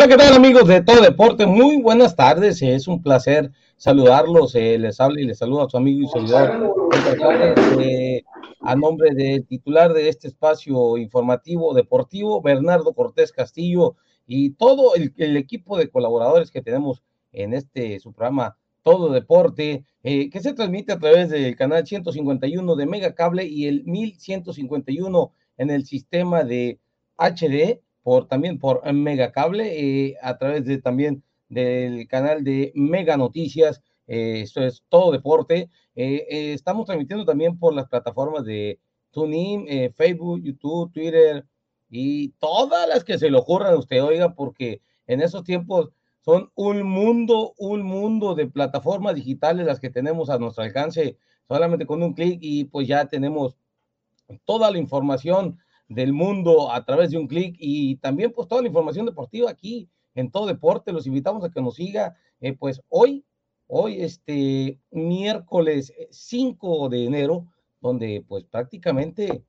Hola, ¿qué tal amigos de Todo Deporte? Muy buenas tardes, es un placer saludarlos. Eh, les habla y les saluda a su amigo y seguidor eh, a nombre del titular de este espacio informativo deportivo, Bernardo Cortés Castillo, y todo el, equipo de colaboradores que tenemos en este su programa Todo Deporte, eh, que se transmite a través del canal 151 de Mega Cable y el 1151 en el sistema de HD por también por Mega Cable, eh, a través de también del canal de Mega Noticias, eh, esto es todo deporte. Eh, estamos transmitiendo también por las plataformas de TuneIn, Facebook, YouTube, Twitter y todas las que se le ocurran a usted, oiga, porque en esos tiempos son un mundo, un mundo de plataformas digitales las que tenemos a nuestro alcance solamente con un clic y pues ya tenemos toda la información del mundo a través de un clic y también pues toda la información deportiva aquí en todo deporte. Los invitamos a que nos siga eh, pues hoy, hoy este miércoles 5 de enero, donde pues prácticamente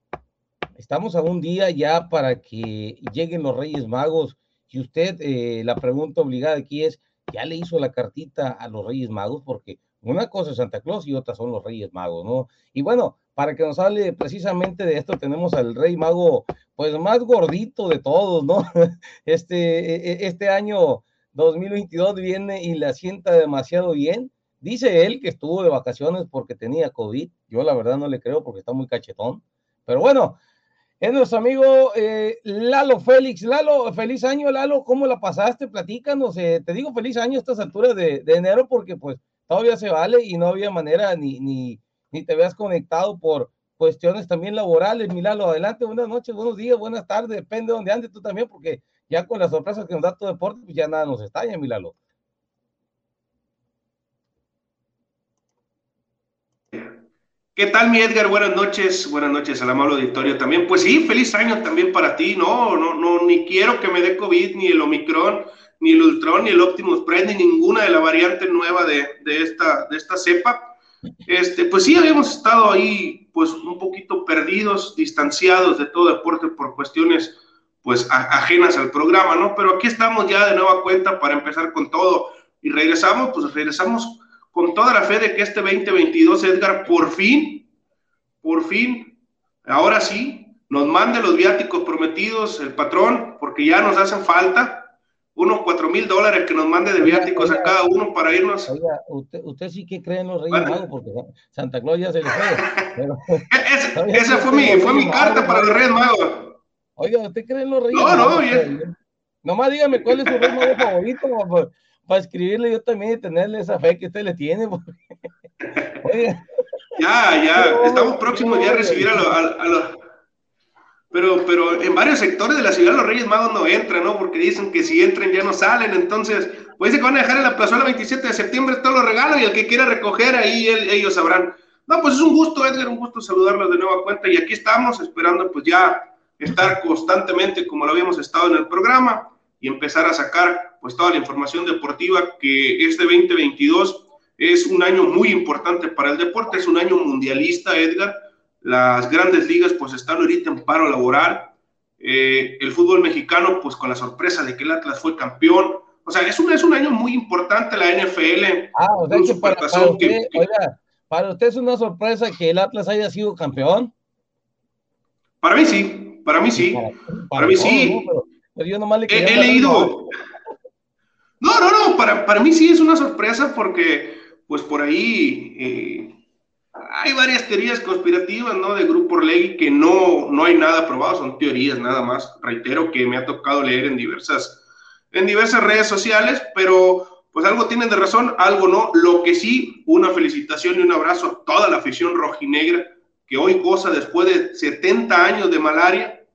estamos a un día ya para que lleguen los Reyes Magos. Y usted, eh, la pregunta obligada aquí es, ¿ya le hizo la cartita a los Reyes Magos? Porque una cosa es Santa Claus y otra son los Reyes Magos, ¿no? Y bueno, para que nos hable precisamente de esto, tenemos al Rey Mago, pues más gordito de todos, ¿no? Este, e, e, este año 2022 viene y la sienta demasiado bien. Dice él que estuvo de vacaciones porque tenía COVID. Yo la verdad no le creo porque está muy cachetón. Pero bueno, es nuestro amigo eh, Lalo Félix. Lalo, feliz año, Lalo. ¿Cómo la pasaste? Platícanos. Eh, te digo feliz año a estas alturas de, de enero porque pues todavía se vale y no había manera ni, ni, ni te veas conectado por cuestiones también laborales. Milalo, adelante, buenas noches, buenos días, buenas tardes, depende de dónde andes tú también, porque ya con las sorpresas que nos da todo deporte, pues ya nada nos estalla, Milalo. ¿Qué tal, mi Edgar? Buenas noches, buenas noches al amable auditorio también. Pues sí, feliz año también para ti. No, no, no, ni quiero que me dé COVID, ni el Omicron, ni el Ultron, ni el Optimus Prime, ni ninguna de la variante nueva de, esta, de esta cepa. Este, pues sí, habíamos estado ahí, pues un poquito perdidos, distanciados de todo deporte por cuestiones, pues ajenas al programa, ¿no? Pero aquí estamos ya de nueva cuenta para empezar con todo. Y regresamos, pues regresamos con toda la fe de que este 2022, Edgar, por fin, por fin, ahora sí, nos mande los viáticos prometidos, el patrón, porque ya nos hacen falta unos cuatro mil dólares que nos mande de viáticos a cada uno para irnos. Oiga, usted, usted sí que cree en los Reyes Magos, porque Santa Claus ya se le fue. esa fue mi, fue mi carta para los Reyes Magos. Oiga, ¿usted cree en los Reyes Magos? No, no, bien. Nomás dígame cuál es su Rey Mago favorito para, escribirle yo también y tenerle esa fe que usted le tiene. Oiga. Ya, ya, estamos próximos ya a recibir a, a los pero, pero en varios sectores de la ciudad los Reyes Magos no entran, ¿no? Porque dicen que si entran ya no salen, entonces, pues que van a dejar en la plazuela 27 de septiembre todos los regalos y el que quiera recoger ahí ellos sabrán. No, pues es un gusto, Edgar, un gusto saludarlos de nueva cuenta y aquí estamos esperando pues ya estar constantemente como lo habíamos estado en el programa y empezar a sacar pues toda la información deportiva que este 2022 es un año muy importante para el deporte, es un año mundialista, Edgar, las grandes ligas pues están ahorita en paro laboral. Eh, el fútbol mexicano pues con la sorpresa de que el Atlas fue campeón. O sea, es un, es un año muy importante la NFL. Ah, o sea que para, usted, para usted es una sorpresa que el Atlas haya sido campeón. Para mí sí, para mí sí. Para, mí sí. pero, yo nomás le he, leído. No, no, no, para, para mí sí es una sorpresa porque pues por ahí eh, hay varias teorías conspirativas, ¿no? De Grupo Orlegui que no, no hay nada probado, son teorías nada más. Reitero que me ha tocado leer en diversas, en diversas redes sociales, pero pues algo tienen de razón, algo no. Lo que sí, una felicitación y un abrazo a toda la afición rojinegra que hoy goza después de 70 años de malaria,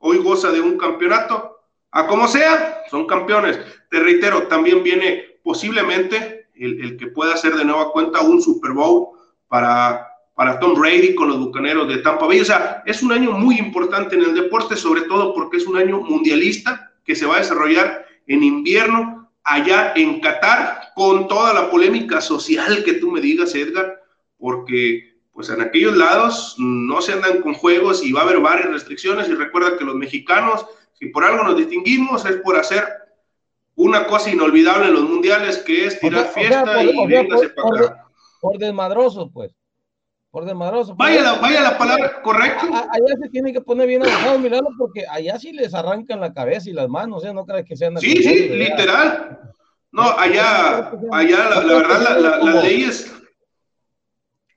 hoy goza de un campeonato. A como sea, son campeones. Te reitero, también viene posiblemente el, el que pueda hacer de nueva cuenta un Super Bowl para, para Tom Brady con los Bucaneros de Tampa Bay. O sea, es un año muy importante en el deporte, sobre todo porque es un año mundialista que se va a desarrollar en invierno allá en Qatar, con toda la polémica social que tú me digas, Edgar, porque pues en aquellos lados no se andan con juegos y va a haber varias restricciones y recuerda que los mexicanos, si por algo nos distinguimos, es por hacer una cosa inolvidable en los mundiales que es tirar fiesta y véngase para acá. Por desmadroso, pues. Por desmadroso. Vaya la, vaya la palabra, correcto. allá se tiene que poner bien abusado, mirarlo, porque allá sí les arrancan la cabeza y las manos, ¿eh? No crees que sean. Sí, sí, literal. No, allá, allá, la, la verdad, la, la, las leyes.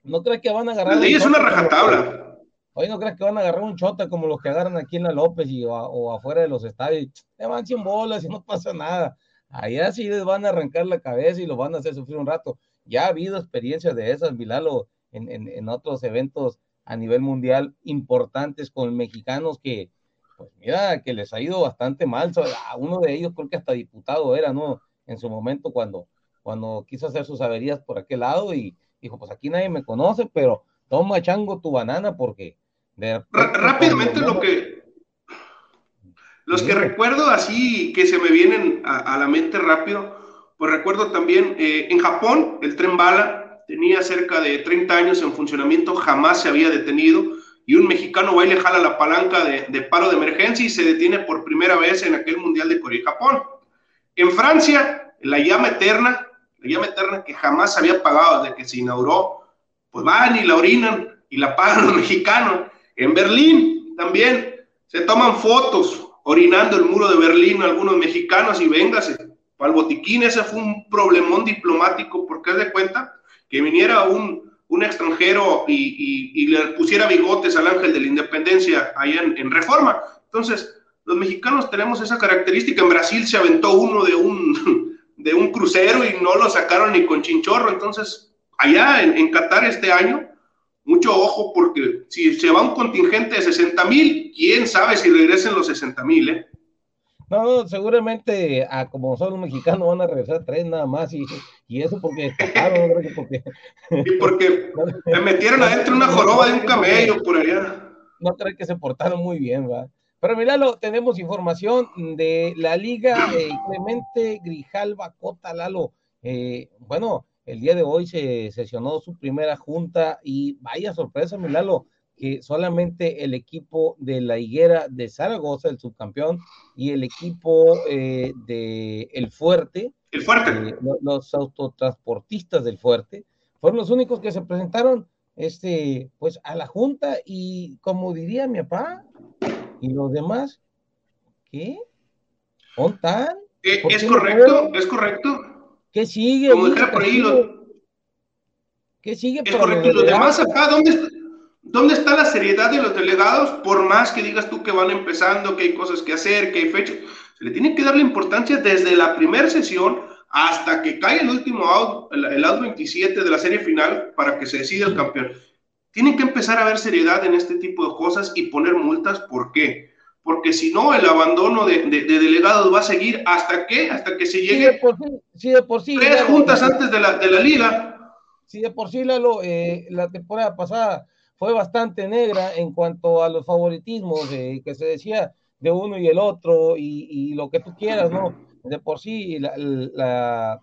No crees que van a agarrar. La ley es una rajatabla. Oye, ¿no crees que van a agarrar un chota como los que agarran aquí en la López y, o, afuera de los estadios? Te van 100 bolas y no pasa nada. Allá sí les van a arrancar la cabeza y lo van a hacer sufrir un rato. Ya ha habido experiencias de esas, Milalo, en, en, en otros eventos a nivel mundial importantes con mexicanos que, pues mira, que les ha ido bastante mal. A uno de ellos creo que hasta diputado era, ¿no? En su momento cuando, cuando quiso hacer sus averías por aquel lado y dijo, pues aquí nadie me conoce, pero toma chango tu banana porque Rápidamente lo que... Los que recuerdo así, que se me vienen a, la mente rápido, pues recuerdo también eh, en Japón, el tren bala tenía cerca de 30 años en funcionamiento, jamás se había detenido y un mexicano va y le jala la palanca de, paro de emergencia y se detiene por primera vez en aquel Mundial de Corea y Japón. En Francia, la llama eterna, la llama eterna que jamás se había pagado desde que se inauguró, pues van y la orinan y la pagan los mexicanos. En Berlín también se toman fotos orinando el muro de Berlín algunos mexicanos y véngase. Para el botiquín ese fue un problemón diplomático porque es de cuenta que viniera un, un extranjero y, y, le pusiera bigotes al ángel de la independencia allá en, Reforma. Entonces, los mexicanos tenemos esa característica. En Brasil se aventó uno de un, de un crucero y no lo sacaron ni con chinchorro. Entonces, allá en, en Qatar este año mucho ojo porque si se va un contingente de 60 mil, quién sabe si regresen los 60 mil, ¿eh? No, seguramente a como son los mexicanos van a regresar tres nada más y, y eso porque escaparon, creo que porque... Y porque me metieron adentro una joroba de un camello por allá. No creo que se portaron muy bien, va. Pero míralo, tenemos información de la Liga eh, Clemente Grijalva Cota Lalo. Eh, bueno, el día de hoy se sesionó su primera junta y vaya sorpresa, Milalo, que solamente el equipo de la Higuera de Zaragoza, el subcampeón, y el equipo eh, de El Fuerte, el Fuerte. Eh, los autotransportistas del Fuerte, fueron los únicos que se presentaron este, pues, a la junta y como diría mi papá, y los demás, ¿qué? ¿Contan? Eh, es correcto, es correcto. ¿Qué sigue? Como por ahí ¿Qué sigue? Es correcto. los demás acá, ¿dónde, ¿dónde está la seriedad de los delegados? Por más que digas tú que van empezando, que hay cosas que hacer, que hay fechas, se le tiene que dar la importancia desde la primera sesión hasta que cae el último out, el, el out 27 de la serie final para que se decida el campeón. Tienen que empezar a ver seriedad en este tipo de cosas y poner multas. ¿Por qué? porque si no, el abandono de, delegados va a seguir hasta que, hasta que se llegue sí, de por sí, tres juntas antes de la, de la liga. Sí, de por sí, Lalo, eh, la temporada pasada fue bastante negra en cuanto a los favoritismos eh, que se decía de uno y el otro y, lo que tú quieras, ¿no? De por sí, la,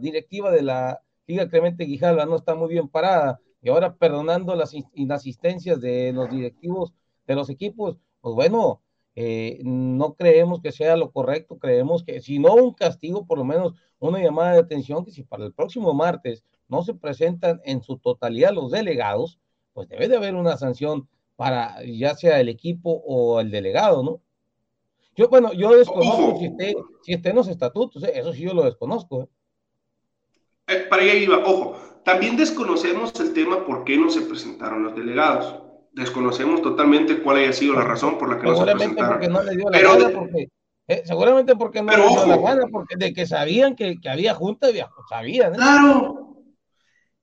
directiva de la Liga Clemente Guijalba no está muy bien parada y ahora perdonando las inasistencias de los directivos de los equipos, pues bueno, eh, no creemos que sea lo correcto, creemos que si no un castigo, por lo menos una llamada de atención, que si para el próximo martes no se presentan en su totalidad los delegados, pues debe de haber una sanción para ya sea el equipo o el delegado, ¿no? Yo, bueno, yo desconozco si esté, si esté en los estatutos, ¿eh? eso sí yo lo desconozco. ¿eh? para allá iba, ojo, también desconocemos el tema por qué no se presentaron los delegados desconocemos totalmente cuál haya sido la razón por la que no se presentaron. Porque no le dio la pero, gana, porque, eh, seguramente porque no le dio la gana, porque de que sabían que, que había junta, sabían. ¿eh? Claro.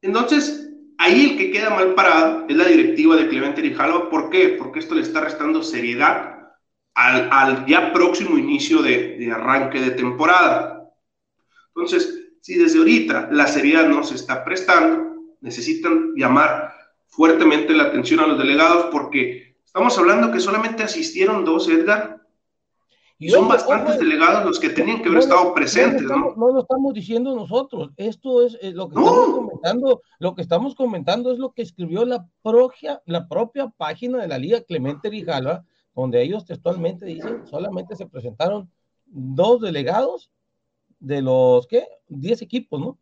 Entonces, ahí el que queda mal parado es la directiva de Clemente Rijalo. ¿Por qué? Porque esto le está restando seriedad al, al ya próximo inicio de, de arranque de temporada. Entonces, si desde ahorita la seriedad no se está prestando, necesitan llamar fuertemente la atención a los delegados porque estamos hablando que solamente asistieron dos, Edgar. Y son bastantes delegados los que tenían que haber estado presentes, ¿no? No, lo estamos diciendo nosotros. Esto es eh, lo que estamos comentando. Lo que estamos comentando es lo que escribió la propia, la propia página de la Liga Clemente Rijala, donde ellos textualmente dicen solamente se presentaron dos delegados de los, ¿qué? 10 equipos, ¿no?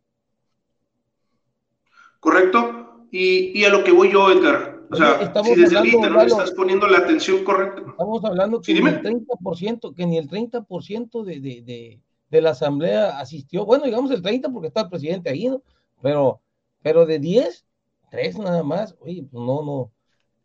Correcto. Y, a lo que voy yo, Edgar. O sea, si desde ahorita no estás poniendo la atención correcta. Estamos hablando que ni el 30%, que ni el 30% de, de, de, de la asamblea asistió. Bueno, digamos el 30 porque está el presidente ahí, ¿no? Pero, pero de 10, 3 nada más. Oye, pues no, no,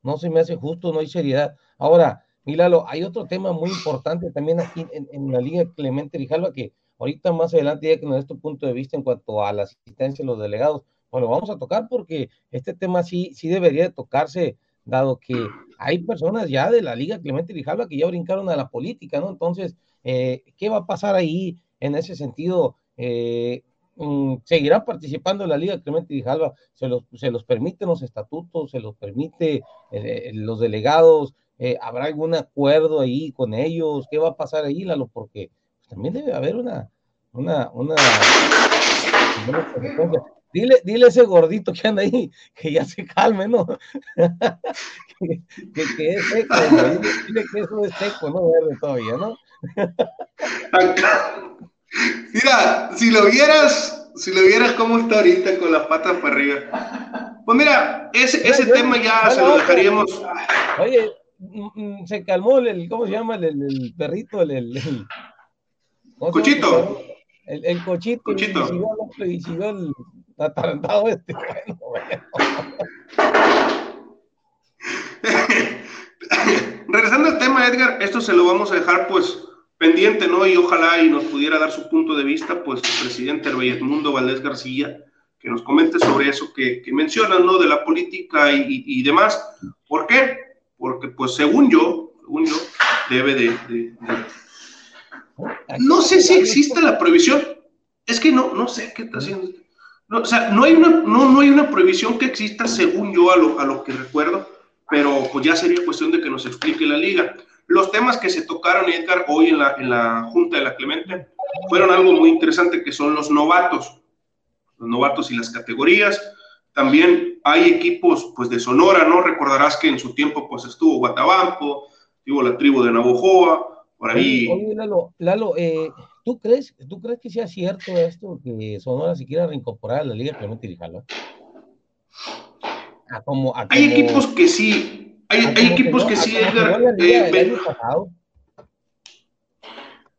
no se me hace justo, no hay seriedad. Ahora, Milalo, hay otro tema muy importante también aquí en, la Liga Clemente Rijalva que ahorita más adelante ya que nos dé tu punto de vista en cuanto a la asistencia de los delegados, bueno, vamos a tocar porque este tema sí, sí debería de tocarse, dado que hay personas ya de la Liga Clemente Rijalva que ya brincaron a la política, ¿no? Entonces, eh, ¿qué va a pasar ahí en ese sentido? Eh, mm, ¿Seguirán participando en la Liga Clemente Rijalva? ¿Se los, se los permiten los estatutos? ¿Se los permite eh, los delegados? Eh, ¿Habrá algún acuerdo ahí con ellos? ¿Qué va a pasar ahí, Lalo? Porque pues, también debe haber una, una, una, Dile, dile a ese gordito que anda ahí que ya se calme, ¿no? que, que, es seco, dile, que eso es seco, no verde todavía, ¿no? mira, si lo vieras, si lo vieras cómo está ahorita con las patas para arriba. Pues mira, ese, ese tema ya se lo dejaríamos. Oye, Mm, mm, se calmó el, ¿cómo se llama? El, el perrito, el, el, el cochito. El, el, cochito. cochito. Y siguió, el atarantado este. Regresando al tema, Edgar, esto se lo vamos a dejar pues pendiente, ¿no? Y ojalá y nos pudiera dar su punto de vista, pues el presidente del Mundo Valdés García, que nos comente sobre eso que, que mencionan, ¿no? De la política y, y, y demás. ¿Por qué? porque pues según yo, según yo, debe de, No sé si existe la prohibición, es que no, no sé qué está haciendo. No, o sea, no hay, una, no, no hay una prohibición que exista según yo a lo, a lo que recuerdo, pero pues ya sería cuestión de que nos explique la liga. Los temas que se tocaron, Edgar, hoy en la, en la Junta de la Clemente, fueron algo muy interesante, que son los novatos, los novatos y las categorías, también hay equipos pues de Sonora, ¿no? Recordarás que en su tiempo pues estuvo Guatabampo, estuvo la tribu de Navojoa, por ahí. Oye, Lalo, Lalo eh, ¿tú, crees, ¿tú crees que sea cierto esto que Sonora se quiera reincorporar a la Liga Clemente Rijala? como, Hay equipos que sí, hay, hay equipos que, sí, Edgar. Eh,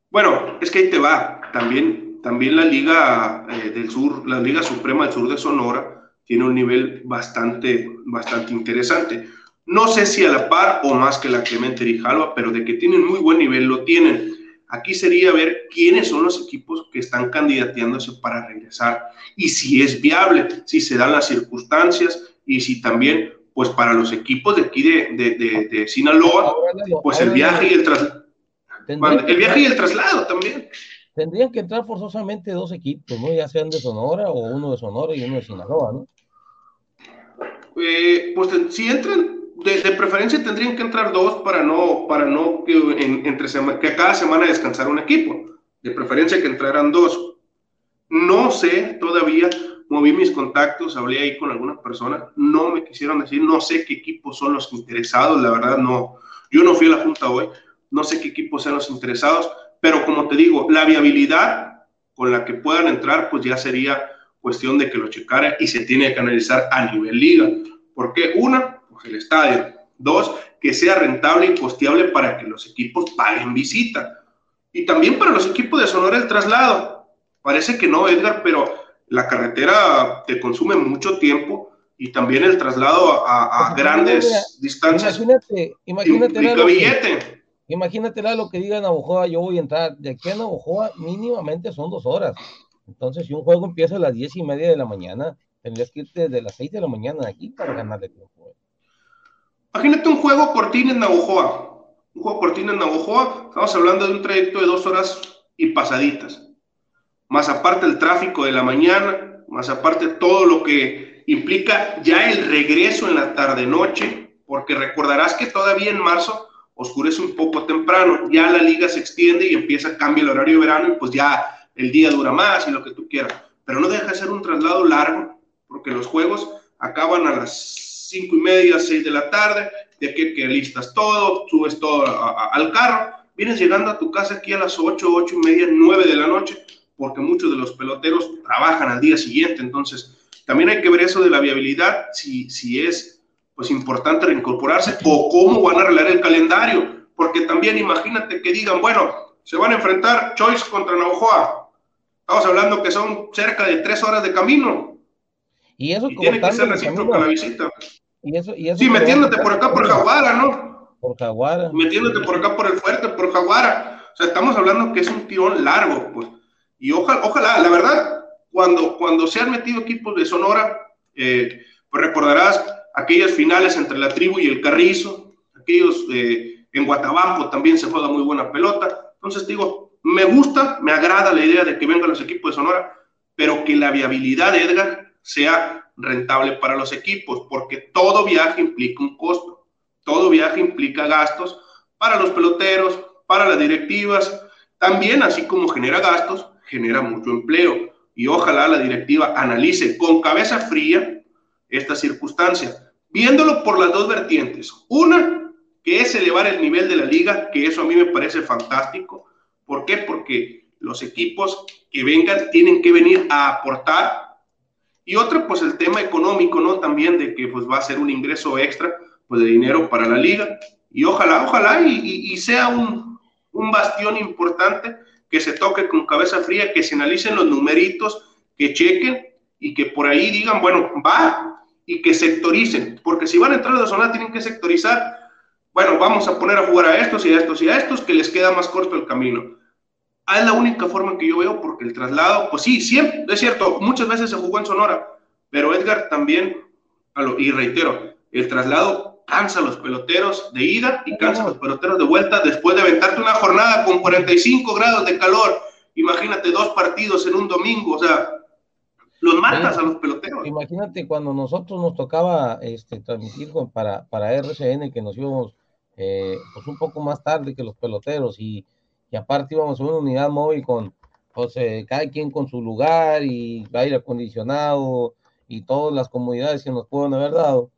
bueno, es que ahí te va. También, también la Liga eh, del Sur, la Liga Suprema del Sur de Sonora, tiene un nivel bastante, bastante interesante. No sé si a la par o más que la Clemente Rijalva, pero de que tienen muy buen nivel lo tienen. Aquí sería ver quiénes son los equipos que están candidateándose para regresar y si es viable, si se dan las circunstancias y si también, pues para los equipos de aquí de, de, Sinaloa, pues el viaje y el traslado. El viaje y el traslado también. Tendrían que entrar forzosamente dos equipos, ¿no? Ya sean de Sonora o uno de Sonora y uno de Sinaloa, ¿no? Eh, pues si entran, de, preferencia tendrían que entrar dos para no, para no que, entre que cada semana descansar un equipo. De preferencia que entraran dos. No sé todavía, moví mis contactos, hablé ahí con algunas personas, no me quisieron decir, no sé qué equipos son los interesados, la verdad no, yo no fui a la junta hoy, no sé qué equipos sean los interesados, pero como te digo, la viabilidad con la que puedan entrar, pues ya sería cuestión de que lo checara y se tiene que analizar a nivel liga. ¿Por qué? Una, pues el estadio. Dos, que sea rentable y costeable para que los equipos paguen visita. Y también para los equipos de Sonora el traslado. Parece que no, Edgar, pero la carretera te consume mucho tiempo y también el traslado a, grandes distancias. Imagínate, imagínate. billete. Imagínate lo que diga Navojoa, yo voy a entrar de aquí a Navojoa mínimamente son dos horas. Entonces, si un juego empieza a las diez y media de la mañana, tendrías que irte desde las seis de la mañana aquí para ganarle tiempo. Imagínate un juego cortina en Navojoa. Un juego cortina en Navojoa, estamos hablando de un trayecto de dos horas y pasaditas. Más aparte el tráfico de la mañana, más aparte todo lo que implica ya el regreso en la tarde-noche, porque recordarás que todavía en marzo oscurece un poco temprano, ya la liga se extiende y empieza, cambia el horario de verano y pues ya el día dura más y lo que tú quieras, pero no deja de ser un traslado largo, porque los juegos acaban a las cinco y media, seis de la tarde, de aquí que listas todo, subes todo al carro, vienes llegando a tu casa aquí a las ocho, ocho y media, nueve de la noche, porque muchos de los peloteros trabajan al día siguiente, entonces también hay que ver eso de la viabilidad, si, si es pues importante reincorporarse o cómo van a arreglar el calendario, porque también imagínate que digan, bueno, se van a enfrentar Choice contra Navajoa, estamos hablando que son cerca de tres horas de camino, y eso tiene que ser recíproca la visita. Y eso, y eso sí, metiéndote por acá por Jaguara, ¿no? Por Jaguara. Metiéndote por acá por el fuerte, por Jaguara. O sea, estamos hablando que es un tirón largo, pues. Y ojalá, ojalá, la verdad, cuando, cuando se han metido equipos de Sonora, eh, pues recordarás aquellas finales entre la tribu y el Carrizo, aquellos eh, en Guatabampo también se juega muy buena pelota. Entonces digo, me gusta, me agrada la idea de que vengan los equipos de Sonora, pero que la viabilidad de Edgar sea rentable para los equipos, porque todo viaje implica un costo, todo viaje implica gastos para los peloteros, para las directivas, también así como genera gastos, genera mucho empleo y ojalá la directiva analice con cabeza fría esta circunstancia, viéndolo por las dos vertientes. Una, que es elevar el nivel de la liga, que eso a mí me parece fantástico. ¿Por qué? Porque los equipos que vengan tienen que venir a aportar y otra, pues el tema económico, ¿no? También de que pues va a ser un ingreso extra, pues de dinero para la liga. Y ojalá, ojalá, y, sea un, un, bastión importante que se toque con cabeza fría, que se analicen los numeritos, que chequen y que por ahí digan, bueno, va y que sectoricen, porque si van a entrar a la zona tienen que sectorizar. Bueno, vamos a poner a jugar a estos y a estos y a estos, que les queda más corto el camino. Ah, es la única forma que yo veo, porque el traslado, pues sí, siempre, es cierto, muchas veces se jugó en Sonora, pero Edgar también, y reitero, el traslado cansa a los peloteros de ida y cansa a los peloteros de vuelta después de aventarte una jornada con 45 grados de calor. Imagínate dos partidos en un domingo, o sea, los matas a los peloteros. Imagínate cuando nosotros nos tocaba este, transmitir para, para RCN, que nos íbamos eh, pues un poco más tarde que los peloteros y y aparte íbamos a una unidad móvil con, pues, eh, cada quien con su lugar y aire acondicionado y todas las comodidades que nos pueden haber dado.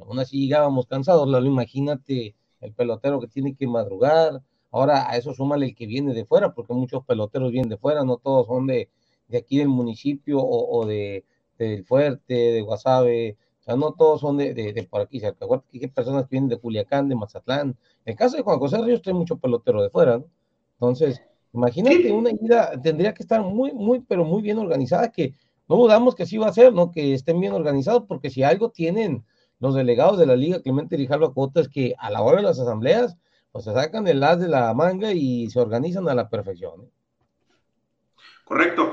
aún así llegábamos cansados, Lalo, imagínate el pelotero que tiene que madrugar. Ahora a eso súmale el que viene de fuera, porque muchos peloteros vienen de fuera, no todos son de, de aquí del municipio o, de, del Fuerte, de Guasave, o sea, no todos son de, de, por aquí cerca. que hay personas que vienen de Culiacán, de Mazatlán. En el caso de Juan José Ríos, hay mucho pelotero de fuera, ¿no? Entonces, imagínate una ida, tendría que estar muy, muy, pero muy bien organizada, que no dudamos que sí va a ser, ¿no? Que estén bien organizados, porque si algo tienen los delegados de la Liga Clemente Rijalva Cota es que a la hora de las asambleas, pues se sacan el as de la manga y se organizan a la perfección. ¿eh? Correcto.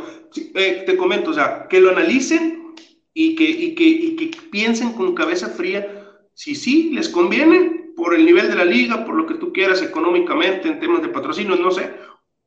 Eh, te comento, o sea, que lo analicen y que, y, que, y que piensen con cabeza fría si sí les conviene por el nivel de la liga, por lo que tú quieras económicamente, en temas de patrocinios, no sé.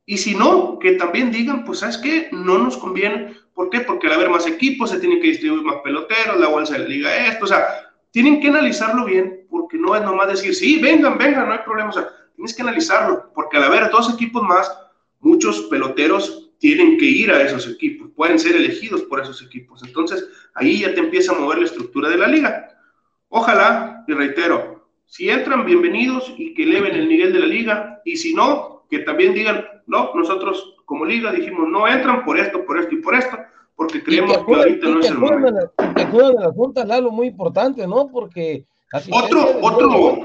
Y si no, que también digan, pues, ¿sabes qué? No nos conviene. ¿Por qué? Porque al haber más equipos se tienen que distribuir más peloteros, la bolsa de la liga esto, o sea, tienen que analizarlo bien, porque no es nomás decir, sí, vengan, vengan, no hay problema, o sea, tienes que analizarlo, porque al haber dos equipos más, muchos peloteros tienen que ir a esos equipos, pueden ser elegidos por esos equipos. Entonces, ahí ya te empieza a mover la estructura de la liga. Ojalá, y reitero, si entran, bienvenidos y que eleven el nivel de la liga. Y si no, que también digan, no, nosotros como liga dijimos, no entran por esto, por esto y por esto, porque creemos que ahorita no es el momento. Te de las juntas, Lalo, muy importante, ¿no? Porque... Otro, otro...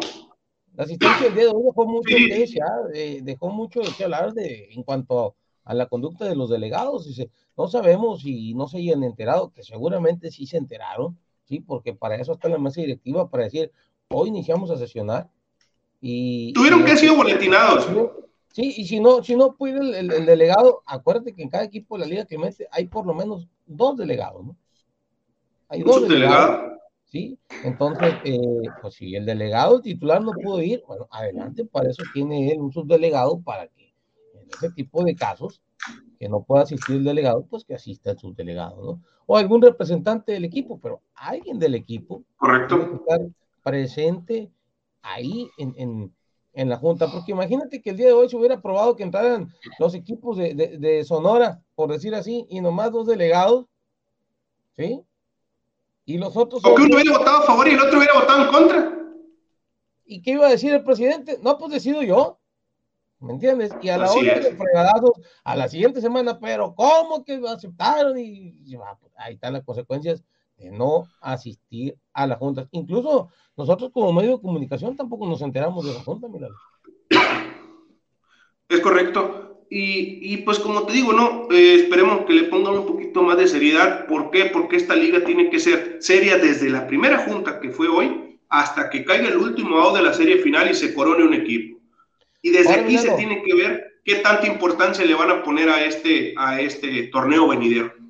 La asistencia del día de hoy dejó mucho, sí. de, dejó mucho de hablar de, en cuanto a la conducta de los delegados. Dice, no sabemos si no se hayan enterado, que seguramente sí se enteraron, sí, porque para eso está la mesa directiva, para decir, hoy iniciamos a sesionar. Y, Tuvieron que haber sido boletinados. Sí, y si no, si no puede el, delegado, acuérdate que en cada equipo de la Liga que mete hay por lo menos dos delegados, ¿no? Hay dos delegados. Sí, entonces, eh, pues si el delegado, el titular no pudo ir, bueno, adelante, para eso tiene él un subdelegado para que en ese tipo de casos que no pueda asistir el delegado, pues que asista el subdelegado, ¿no? O algún representante del equipo, pero alguien del equipo. Correcto presente ahí en, la Junta, porque imagínate que el día de hoy se hubiera aprobado que entraran los equipos de, Sonora, por decir así, y nomás dos delegados, ¿sí? Y los otros... O que uno hubiera votado a favor y el otro hubiera votado en contra. ¿Y qué iba a decir el presidente? No, pues decido yo. ¿Me entiendes? Y a la hora de fregadazos, a la siguiente semana, pero ¿cómo que aceptaron? Y, pues, ahí están las consecuencias de no asistir a la junta. Incluso nosotros como medio de comunicación tampoco nos enteramos de la junta, mira. Es correcto. Y, pues como te digo, no, eh, esperemos que le pongan un poquito más de seriedad. ¿Por qué? Porque esta liga tiene que ser seria desde la primera junta que fue hoy hasta que caiga el último out de la serie final y se corone un equipo. Y desde aquí se tiene que ver qué tanta importancia le van a poner a este, a este torneo venidero.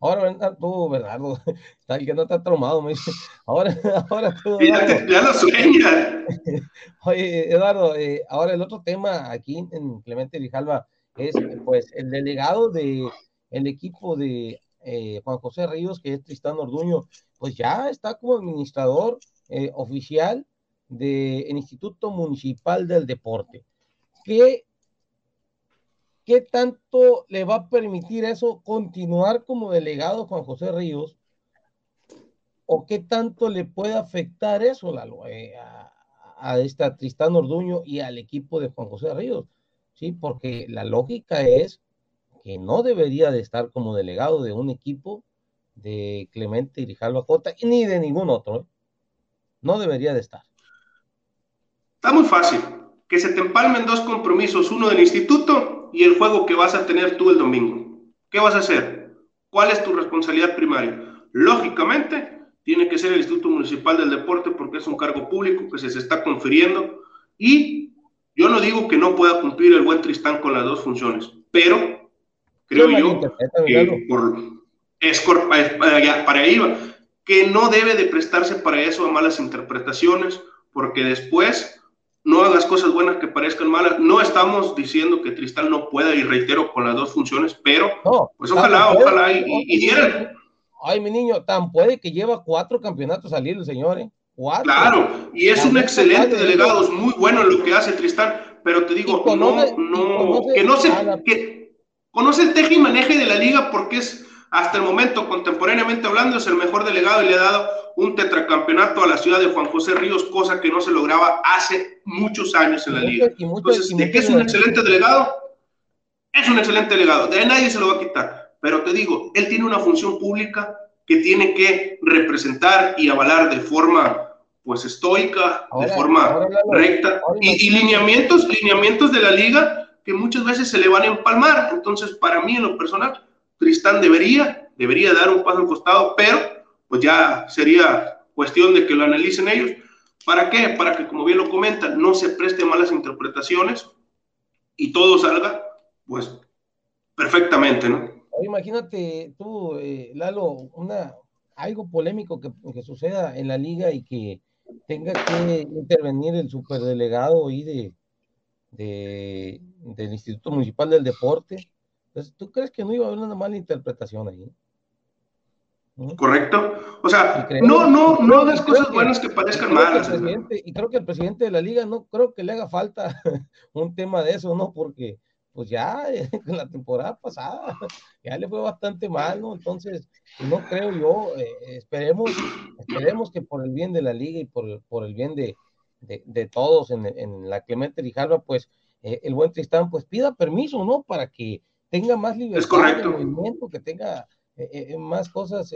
Ahora, tú, Bernardo, que no está traumado, me dice. Ahora, ahora tú. Ya, ya, lo sueña. Oye, Eduardo, eh, ahora el otro tema aquí en Clemente Vijalba es, pues, el delegado de el equipo de eh, Juan José Ríos, que es Tristán Orduño, pues ya está como administrador eh, oficial del Instituto Municipal del Deporte. ¿Qué ¿Qué tanto le va a permitir eso continuar como delegado Juan José Ríos? ¿O qué tanto le puede afectar eso eh, a, esta Tristán Orduño y al equipo de Juan José Ríos? Sí, porque la lógica es que no debería de estar como delegado de un equipo de Clemente Grijalva Jota ni de ningún otro. ¿eh? No debería de estar. Está muy fácil. Que se te empalmen dos compromisos, uno del instituto y el juego que vas a tener tú el domingo. ¿Qué vas a hacer? ¿Cuál es tu responsabilidad primaria? Lógicamente, tiene que ser el Instituto Municipal del Deporte porque es un cargo público que se, está confiriendo y yo no digo que no pueda cumplir el buen Tristán con las dos funciones, pero creo yo que por, es, para, para ahí que no debe de prestarse para eso a malas interpretaciones porque después no hagas cosas buenas que parezcan malas. No estamos diciendo que Tristal no pueda, y reitero, con las dos funciones, pero pues ojalá, ojalá y, y, Ay, mi niño, tan puede que lleva cuatro campeonatos al hilo, señores. ¿eh? Cuatro. Claro, y es un excelente delegado, es muy bueno en lo que hace Tristal, pero te digo, no, no, que no se, que conoce el teje y maneje de la liga porque es hasta el momento, contemporáneamente hablando, es el mejor delegado y le ha dado un tetracampeonato a la ciudad de Juan José Ríos, cosa que no se lograba hace muchos años en la liga. Entonces, ¿de qué es un excelente delegado? Es un excelente delegado, de nadie se lo va a quitar. Pero te digo, él tiene una función pública que tiene que representar y avalar de forma pues estoica, de forma recta, y, y, lineamientos, lineamientos de la liga que muchas veces se le van a empalmar. Entonces, para mí en lo personal, Tristán debería, debería dar un paso al costado, pero pues ya sería cuestión de que lo analicen ellos. ¿Para qué? Para que, como bien lo comentan, no se preste malas interpretaciones y todo salga, pues, perfectamente, ¿no? Imagínate tú, eh, Lalo, una, algo polémico que, que, suceda en la liga y que tenga que intervenir el superdelegado y de, de, del Instituto Municipal del Deporte ¿tú crees que no iba a haber una mala interpretación ahí? Correcto. O sea, no, no, no hagas cosas buenas que parezcan malas. y creo que el presidente de la liga no creo que le haga falta un tema de eso, ¿no? Porque pues ya en la temporada pasada ya le fue bastante mal, ¿no? Entonces, no creo yo, eh, esperemos, esperemos que por el bien de la liga y por, por el bien de, de, todos en, en, la Clemente Rijalba, pues eh, el buen Tristán pues pida permiso, ¿no? Para que tenga más libertad de movimiento, que tenga eh, eh, eh, más cosas,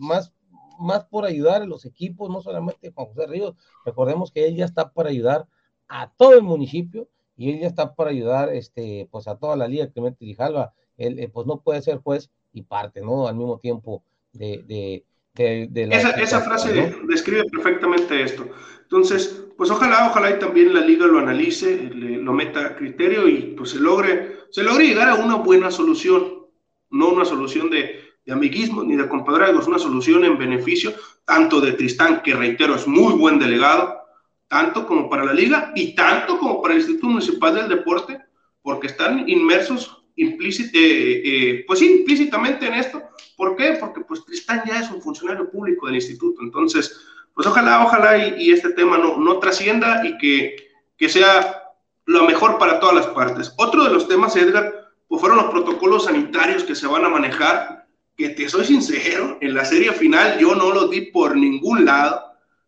más, más por ayudar a los equipos, no solamente Juan José Ríos. Recordemos que él ya está para ayudar a todo el municipio y él ya está para ayudar este, pues a toda la liga Clemente Grijalva. Él pues no puede ser juez y parte, ¿no? Al mismo tiempo de, de, esa, frase describe perfectamente esto. Entonces, pues ojalá, ojalá y también la liga lo analice, lo meta a criterio y pues se logre, se logre llegar a una buena solución, no una solución de, de amiguismo ni de compadrazgo, es una solución en beneficio tanto de Tristán, que reitero es muy buen delegado, tanto como para la liga y tanto como para el Instituto Municipal del Deporte, porque están inmersos implícit, eh, eh, pues implícitamente en esto. ¿Por qué? Porque pues Tristán ya es un funcionario público del instituto. Entonces, pues ojalá, ojalá y, este tema no, no trascienda y que, que, sea lo mejor para todas las partes. Otro de los temas, Edgar, pues fueron los protocolos sanitarios que se van a manejar, que te soy sincero, en la serie final yo no los vi por ningún lado.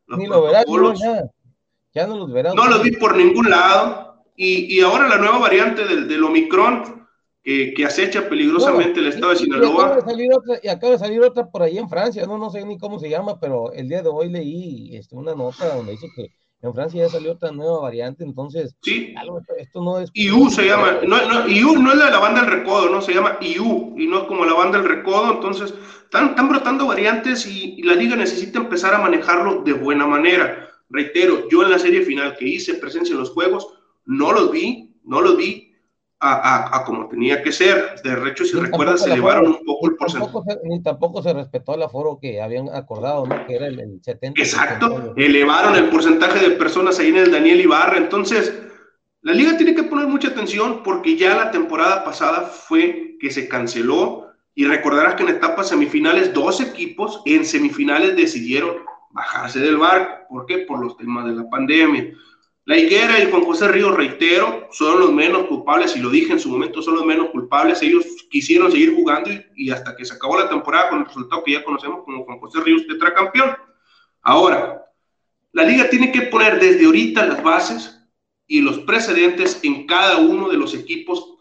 Ni lo verás, ya. ya no los verás. No los vi por ningún lado Y, y ahora la nueva variante del, del Omicron, que, que, acecha peligrosamente el estado de Sinaloa. Y acaba, de salir otra por ahí en Francia, no, no sé ni cómo se llama, pero el día de hoy leí este, una nota donde dice que en Francia ya salió otra nueva variante, entonces. Sí. esto, no es. IU se llama. No, no, IU no es la de la banda del recodo, no se llama IU y no es como la banda del recodo. Entonces, están, están brotando variantes y, la liga necesita empezar a manejarlo de buena manera. Reitero, yo en la serie final que hice presencia en los juegos, no los vi, no los vi a, como tenía que ser. De hecho, si recuerdas, se elevaron un poco el porcentaje. Ni tampoco se respetó el aforo que habían acordado, ¿no? Que era el, 70. Exacto, elevaron el porcentaje de personas ahí en el Daniel Ibarra. Entonces, la liga tiene que poner mucha atención porque ya la temporada pasada fue que se canceló. Y recordarás que en etapas semifinales, dos equipos en semifinales decidieron bajarse del barco. ¿Por qué? Por los temas de la pandemia. La Higuera y Juan José Ríos, reitero, son los menos culpables, y lo dije en su momento, son los menos culpables. Ellos quisieron seguir jugando y, hasta que se acabó la temporada con el resultado que ya conocemos como Juan José Ríos tetracampeón. Ahora, la liga tiene que poner desde ahorita las bases y los precedentes en cada uno de los equipos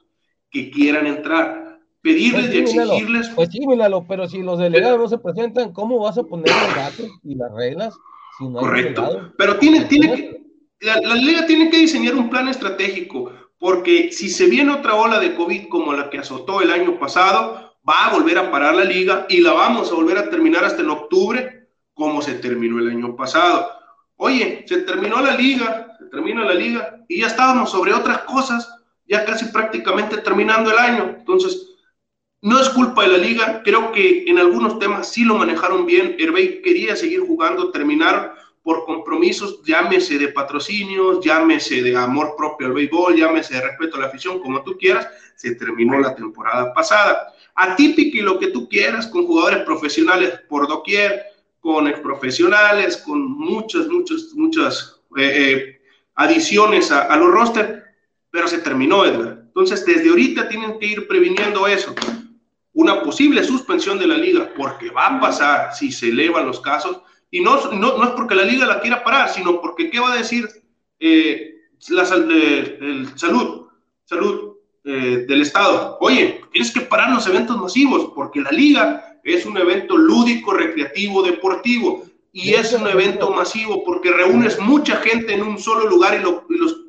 que quieran entrar. Pedirles pues y exigirles. Pues sí, míralo, pero si los delegados no se presentan, ¿cómo vas a poner los datos y las reglas? Si no Correcto. Pero tiene, tiene que la, liga tiene que diseñar un plan estratégico, porque si se viene otra ola de COVID como la que azotó el año pasado, va a volver a parar la liga y la vamos a volver a terminar hasta en octubre, como se terminó el año pasado. Oye, se terminó la liga, se termina la liga y ya estábamos sobre otras cosas, ya casi prácticamente terminando el año. Entonces, no es culpa de la liga, creo que en algunos temas sí lo manejaron bien. Hervey quería seguir jugando, terminar por compromisos, llámese de patrocinios, llámese de amor propio al béisbol, llámese de respeto a la afición, como tú quieras, se terminó la temporada pasada. Atípico y lo que tú quieras, con jugadores profesionales por doquier, con exprofesionales, con muchas, muchas, muchas eh, eh, adiciones a, a los roster, pero se terminó, Edgar. Entonces, desde ahorita tienen que ir previniendo eso. Una posible suspensión de la liga, porque va a pasar si se elevan los casos, y no, no, es porque la liga la quiera parar, sino porque ¿qué va a decir eh, la el salud, salud eh, del Estado? Oye, tienes que parar los eventos masivos, porque la liga es un evento lúdico, recreativo, deportivo, y es un evento masivo porque reúnes mucha gente en un solo lugar y, los,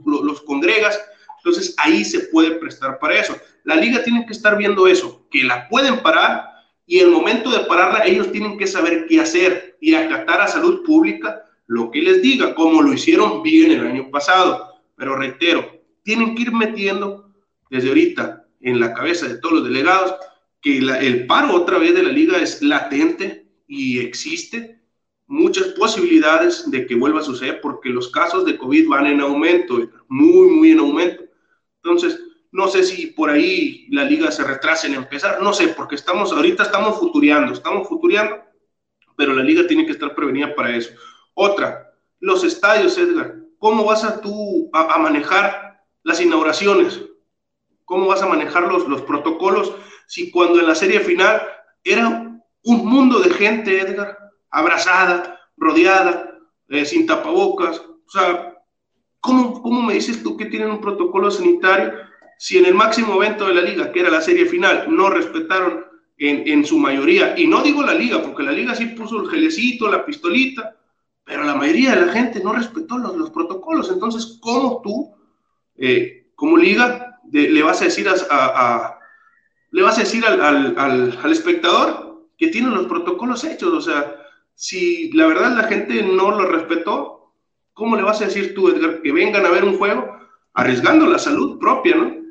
los congregas, entonces ahí se puede prestar para eso. La liga tiene que estar viendo eso, que la pueden parar y el momento de pararla ellos tienen que saber qué hacer y acatar a salud pública lo que les diga, como lo hicieron bien el año pasado. Pero reitero, tienen que ir metiendo desde ahorita en la cabeza de todos los delegados que el paro otra vez de la liga es latente y existe muchas posibilidades de que vuelva a suceder porque los casos de COVID van en aumento, muy, muy en aumento. Entonces, no sé si por ahí la liga se retrase en empezar, no sé, porque estamos, ahorita estamos futureando, estamos futureando pero la liga tiene que estar prevenida para eso. Otra, los estadios, Edgar. ¿Cómo vas a tú a, manejar las inauguraciones? ¿Cómo vas a manejar los, los protocolos si cuando en la serie final era un mundo de gente, Edgar, abrazada, rodeada, eh, sin tapabocas? O sea, ¿cómo, ¿cómo me dices tú que tienen un protocolo sanitario si en el máximo evento de la liga, que era la serie final, no respetaron en, su mayoría. Y no digo la liga, porque la liga sí puso el gelecito, la pistolita, pero la mayoría de la gente no respetó los, los protocolos. Entonces, ¿cómo tú, eh, como liga, le vas a decir a, le vas a decir al, al, al, espectador que tiene los protocolos hechos? O sea, si la verdad la gente no lo respetó, ¿cómo le vas a decir tú, Edgar, que vengan a ver un juego arriesgando la salud propia, ¿no?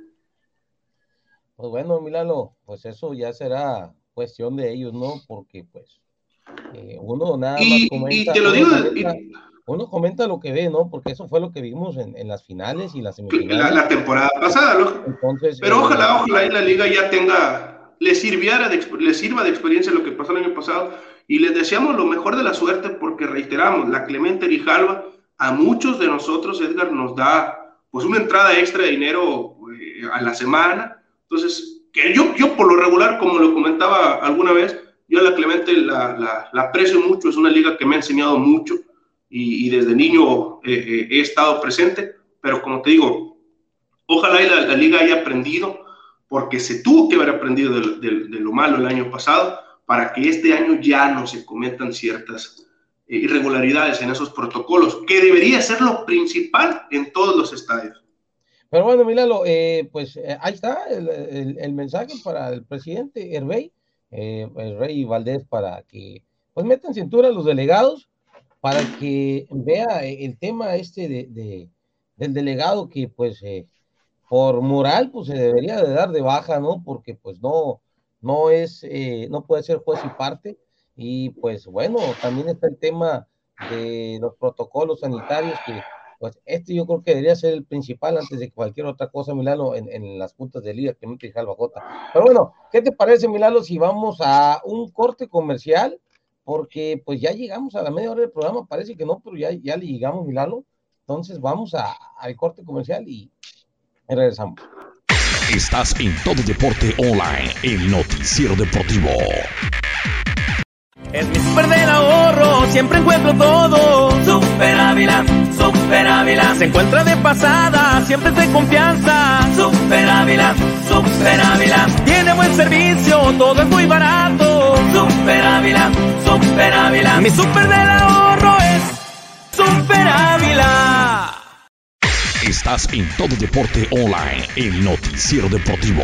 Pues bueno, Milano, pues eso ya será cuestión de ellos, ¿no? Porque pues eh, uno nada más comenta, y te lo digo, uno, comenta, lo que ve, ¿no? Porque eso fue lo que vimos en, en las finales y las semifinales. La, temporada pasada, ¿no? Entonces, Pero eh, ojalá, ojalá la liga ya tenga, le sirviera, de, le sirva de experiencia lo que pasó el año pasado y les deseamos lo mejor de la suerte porque reiteramos, la Clemente Rijalva a muchos de nosotros, Edgar, nos da pues una entrada extra de dinero eh, a la semana entonces, que yo, yo por lo regular, como lo comentaba alguna vez, yo a la Clemente la, la, aprecio mucho, es una liga que me ha enseñado mucho y, desde niño eh, eh, he estado presente, pero como te digo, Ojalá y la, liga haya aprendido, porque se tuvo que haber aprendido de, lo malo el año pasado, para que este año ya no se cometan ciertas eh, irregularidades en esos protocolos, que debería ser lo principal en todos los estadios. Pero bueno, Milalo, eh, pues eh, ahí está el, mensaje para el presidente Hervey, el rey Valdés, para que pues metan cintura a los delegados, para que vea el tema este de, del delegado que pues por moral, pues se debería de dar de baja, ¿no? Porque pues no, no es, eh, no puede ser juez y parte. Y pues bueno, también está el tema de los protocolos sanitarios que pues este yo creo que debería ser el principal antes de cualquier otra cosa, Milano, en, en las puntas de liga que me fija Bajota. Pero bueno, ¿qué te parece, Milano, si vamos a un corte comercial? Porque pues ya llegamos a la media hora del programa, parece que no, pero ya, ya le llegamos, Milano. Entonces vamos a, al corte comercial y regresamos. Estás en Todo Deporte Online, el noticiero deportivo. Es mi super del ahorro, siempre encuentro todo. Super Ávila, Super Ávila. Se encuentra de pasada, siempre es de confianza. Super Ávila, Super Ávila. Tiene buen servicio, todo es muy barato. Super Ávila, Super Ávila. Mi super del ahorro es Super Ávila. Estás en Todo Deporte Online, el noticiero deportivo.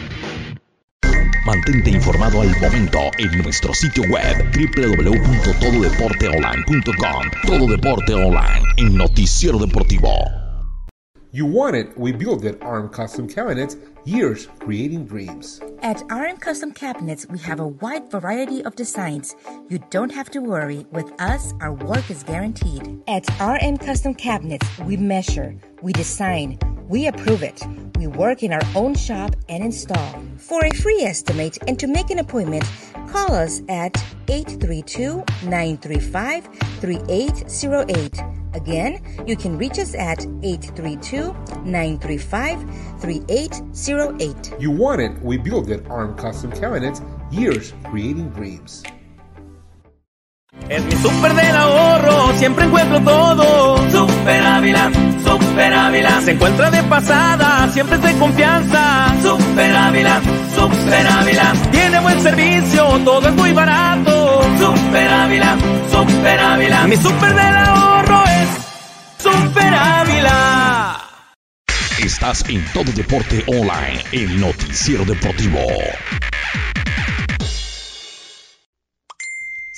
Mantente informado al momento en nuestro sitio web www.tododeporteonline.com. Todo Deporte Online, el noticiero deportivo. You want it, we build it. RM Custom Cabinets, years creating dreams. At RM Custom Cabinets, we have a wide variety of designs. You don't have to worry. With us, our work is guaranteed. At RM Custom Cabinets, we measure, we design, we approve it. We work in our own shop and install. For a free estimate and to make an appointment, call us at 832 935 3808. Again, you can reach us at 832 935 3808. You want it, we build it. Arm Custom Cabinets, years creating dreams. Es mi super del ahorro, siempre encuentro todo. Super Ávila, Super Ávila. Se encuentra de pasada, siempre es de confianza. Super Ávila, Super Ávila. Tiene buen servicio, todo es muy barato. Super Ávila, Super Ávila. Mi super del ahorro es Super Ávila. Estás en Todo Deporte Online, el noticiero deportivo.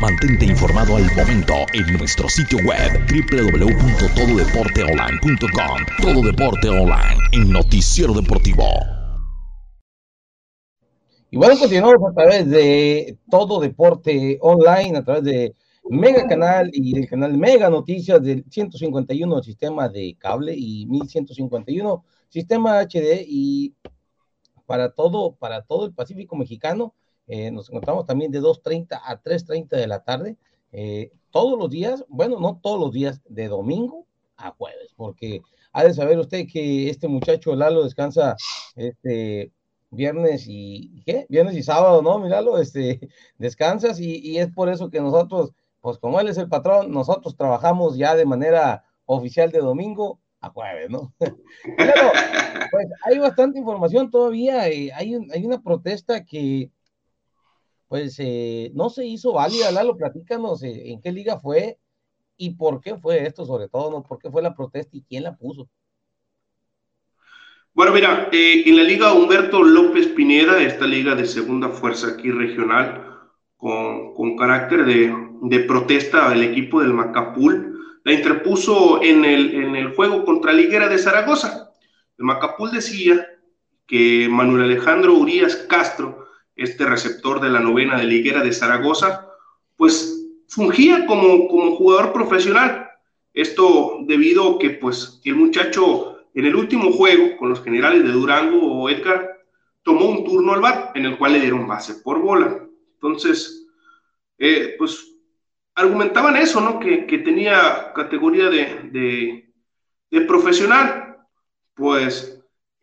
Mantente informado al momento en nuestro sitio web www.tododeporteonline.com. Todo Deporte Online, el noticiero deportivo. Y bueno, continuamos a través de Todo Deporte Online, a través de Mega Canal y del canal Mega Noticias del 151 sistema de cable y 1151 sistema HD y para todo, para todo el Pacífico mexicano eh, nos encontramos también de 2.30 a 3.30 de la tarde, eh, todos los días, bueno, no todos los días, de domingo a jueves, porque ha de saber usted que este muchacho Lalo descansa este viernes y ¿qué? Viernes y sábado, ¿no? Míralo, este descansas y, y es por eso que nosotros, pues como él es el patrón, nosotros trabajamos ya de manera oficial de domingo a jueves, ¿no? Pero, pues hay bastante información todavía, eh, hay, hay una protesta que pues eh, no se hizo válida, Lalo, platícanos eh, en qué liga fue y por qué fue esto, sobre todo, ¿no? ¿Por qué fue la protesta y quién la puso? Bueno, mira, eh, en la liga Humberto López Pineda, esta liga de segunda fuerza aquí regional, con, carácter de, protesta del equipo del Macapul. La interpuso en el, en el juego contra Liguera de Zaragoza. El Macapul decía que Manuel Alejandro Urias Castro, este receptor de la novena de Liguera de Zaragoza, pues fungía como, como jugador profesional. Esto debido a que pues el muchacho en el último juego con los generales de Durango o Edgar tomó un turno al bar en el cual le dieron base por bola. Entonces, eh, pues argumentaban eso, ¿no? Que, tenía categoría de, de, profesional. Pues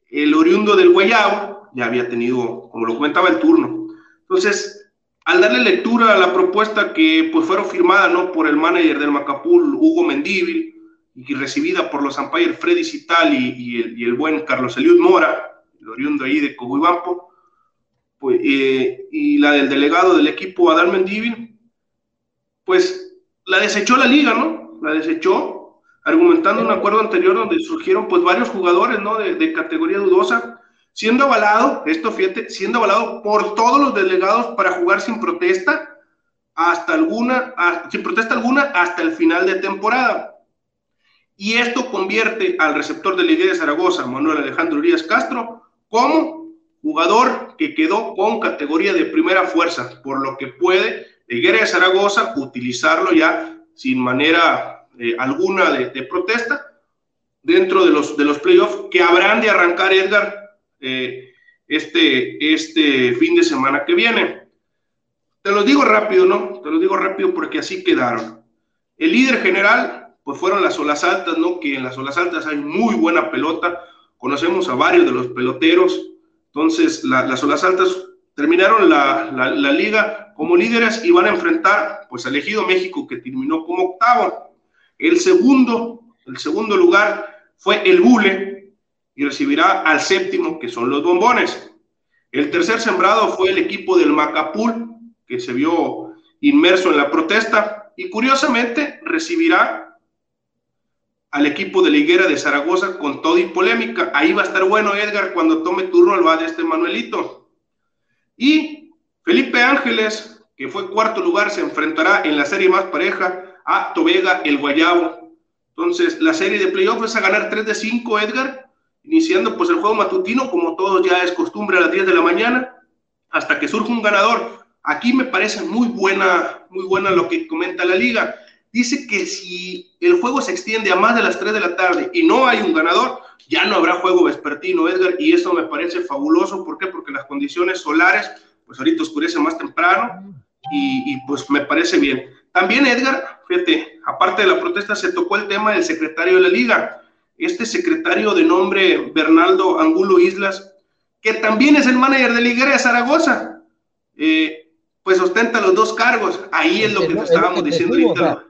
el oriundo del Guayabo ya había tenido, como lo comentaba, el turno. Entonces, al darle lectura a la propuesta que pues fueron firmada, ¿no? Por el manager del Macapul, Hugo Mendívil, y recibida por los umpires Freddy Citali y, el, y el buen Carlos Eliud Mora, el oriundo ahí de Coguibampo, pues, eh, y la del delegado del equipo Adán Mendívil, pues la desechó la liga, ¿no? La desechó, argumentando un acuerdo anterior donde surgieron pues varios jugadores, ¿no? De, categoría dudosa, siendo avalado, esto fíjate, siendo avalado por todos los delegados para jugar sin protesta, hasta alguna, sin protesta alguna, hasta el final de temporada. Y esto convierte al receptor de la de Zaragoza, Manuel Alejandro Urias Castro, como jugador que quedó con categoría de primera fuerza, por lo que puede Higuera de Zaragoza utilizarlo ya sin manera eh, alguna de, protesta dentro de los, de los playoffs que habrán de arrancar Edgar eh, este, este fin de semana que viene. Te lo digo rápido, ¿no? Te lo digo rápido porque así quedaron. El líder general, pues fueron las olas altas, ¿no? Que en las olas altas hay muy buena pelota. Conocemos a varios de los peloteros. Entonces, las olas altas terminaron la, la, liga como líderes y van a enfrentar pues al Ejido México que terminó como octavo. El segundo, el segundo lugar fue el Bule y recibirá al séptimo que son los bombones. El tercer sembrado fue el equipo del Macapul que se vio inmerso en la protesta y curiosamente recibirá al equipo de la Higuera de Zaragoza con todo y polémica. Ahí va a estar bueno Edgar cuando tome turno al va de este Manuelito. Y Felipe Ángeles, que fue cuarto lugar, se enfrentará en la serie más pareja a Tobega el Guayabo. Entonces, la serie de playoffs es a ganar 3 de 5, Edgar, iniciando pues el juego matutino, como todos ya es costumbre a las 10 de la mañana, hasta que surja un ganador. Aquí me parece muy buena, muy buena lo que comenta la liga. Dice que si el juego se extiende a más de las 3 de la tarde y no hay un ganador, ya no habrá juego vespertino, Edgar, y eso me parece fabuloso. ¿Por qué? Porque las condiciones solares, pues ahorita oscurece más temprano y, pues me parece bien. También, Edgar, fíjate, aparte de la protesta, se tocó el tema del secretario de la liga. Este secretario de nombre Bernaldo Angulo Islas, que también es el manager de Liguera de Zaragoza, eh, pues ostenta los dos cargos. Ahí es lo que te estábamos diciendo ahorita.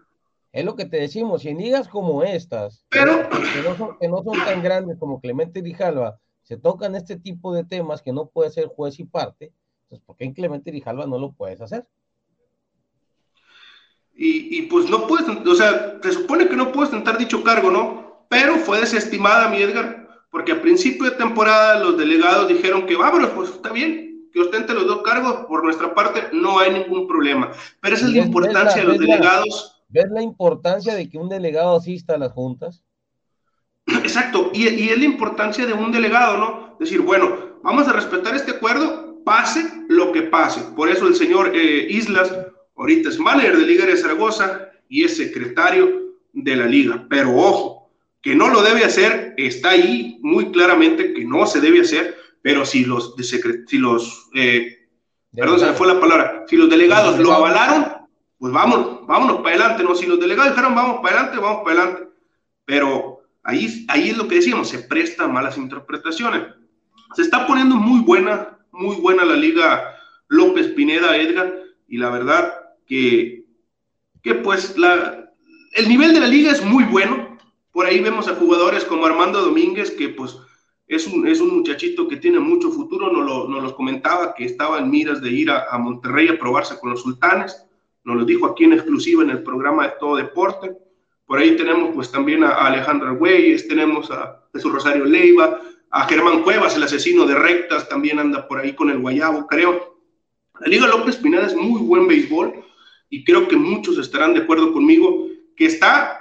Es lo que te decimos, si en ligas como estas, pero que no, son, que no son tan grandes como Clemente Grijalva, se tocan este tipo de temas que no puede ser juez y parte, entonces ¿por qué en Clemente Grijalva no lo puedes hacer? Y, y, pues no puedes, o sea, se supone que no puedes tentar dicho cargo, ¿no? Pero fue desestimada, mi Edgar, porque a principio de temporada los delegados dijeron que, vámonos, pues está bien, que ostente los dos cargos, por nuestra parte no hay ningún problema. Pero esa es la importancia de los delegados ¿Ves la importancia de que un delegado asista a las juntas? Exacto, y, es la importancia de un delegado, ¿no? Decir, bueno, vamos a respetar este acuerdo, pase lo que pase. Por eso el señor eh, Islas, ahorita es manager de Liga de Zaragoza y es secretario de la liga. Pero ojo, que no lo debe hacer, está ahí muy claramente que no se debe hacer, pero si los, de si los eh, perdón, se me fue la palabra, si los delegados lo avalaron, pues vámonos, vámonos para adelante, ¿no? Si los delegados dijeron vamos para adelante, vamos para adelante. Pero ahí, ahí es lo que decíamos, se presta a malas interpretaciones. Se está poniendo muy buena, muy buena la liga López Pineda, Edgar, y la verdad que, que pues la, el nivel de la liga es muy bueno. Por ahí vemos a jugadores como Armando Domínguez, que pues es un, es un muchachito que tiene mucho futuro, nos lo, nos comentaba que estaba en miras de ir a, Monterrey a probarse con los sultanes nos lo dijo aquí en exclusiva en el programa de Todo Deporte. Por ahí tenemos pues también a Alejandro Güeyes, tenemos a Jesús Rosario Leiva, a Germán Cuevas, el asesino de rectas, también anda por ahí con el Guayabo, creo. La Liga López Pineda es muy buen béisbol y creo que muchos estarán de acuerdo conmigo que está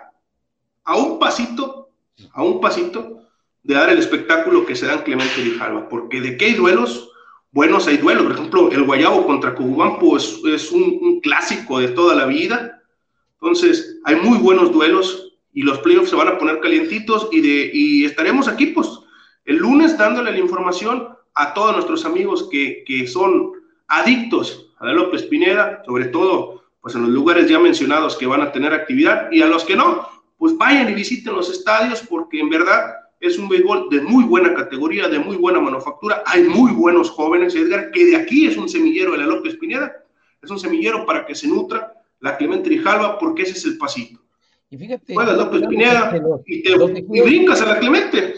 a un pasito, a un pasito de dar el espectáculo que se da en Clemente Grijalva, porque de qué hay duelos, buenos hay duelos. Por ejemplo, el Guayabo contra Cubampo es, es un, clásico de toda la vida. Entonces, hay muy buenos duelos y los playoffs se van a poner calientitos y, de, y estaremos aquí, pues, el lunes dándole la información a todos nuestros amigos que, que son adictos a la López Pineda, sobre todo pues en los lugares ya mencionados que van a tener actividad y a los que no, pues vayan y visiten los estadios porque en verdad es un béisbol de muy buena categoría, de muy buena manufactura, hay muy buenos jóvenes, Edgar, que de aquí es un semillero de la López Pineda, es un semillero para que se nutra la Clemente Rijalba porque ese es el pasito. Y fíjate, López Pineda y, te, brincas a la Clemente.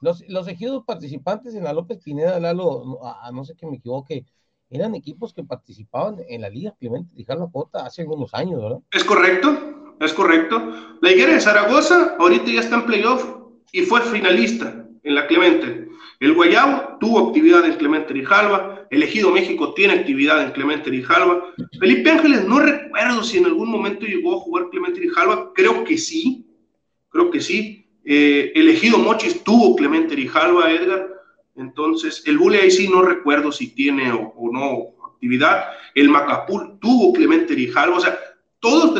Los, los ejidos participantes en la López Pineda, Lalo, a no sé que me equivoque, eran equipos que participaban en la Liga Clemente Rijalba Cota hace algunos años, ¿verdad? Es correcto, es correcto. La Higuera de Zaragoza ahorita ya está en playoff y fue finalista en la Clemente. El Guayabo tuvo actividad en Clemente Rijalba, el Ejido México tiene actividad en Clemente Rijalba. Felipe Ángeles, no recuerdo si en algún momento llegó a jugar Clemente Rijalba, creo que sí, creo que sí. Eh, el Ejido Mochis tuvo Clemente Rijalba, Edgar. Entonces, el Bule ahí sí no recuerdo si tiene o, no actividad. El Macapul tuvo Clemente Rijalba, o sea, todos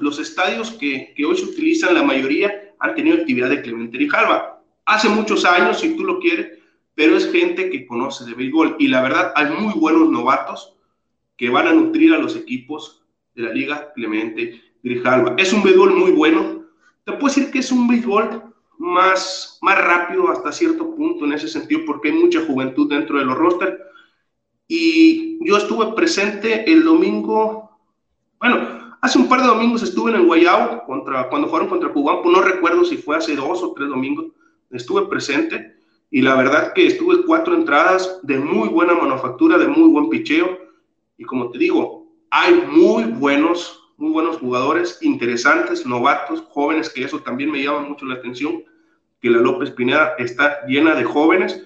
los, estadios que, hoy se utilizan, la mayoría, han tenido actividad de Clemente Rijalba. Hace muchos años, si tú lo quieres, pero es gente que conoce de béisbol. Y la verdad, hay muy buenos novatos que van a nutrir a los equipos de la Liga Clemente Grijalva. Es un béisbol muy bueno. Te puedo decir que es un béisbol más, más rápido hasta cierto punto en ese sentido, porque hay mucha juventud dentro de los rosters. Y yo estuve presente el domingo, bueno, Hace un par de domingos estuve en el Guayao contra, cuando fueron contra Cubampo, no recuerdo si fue hace dos o tres domingos, estuve presente y la verdad que estuve cuatro entradas de muy buena manufactura, de muy buen picheo y como te digo, hay muy buenos, muy buenos jugadores, interesantes, novatos, jóvenes, que eso también me llama mucho la atención, que la López Pineda está llena de jóvenes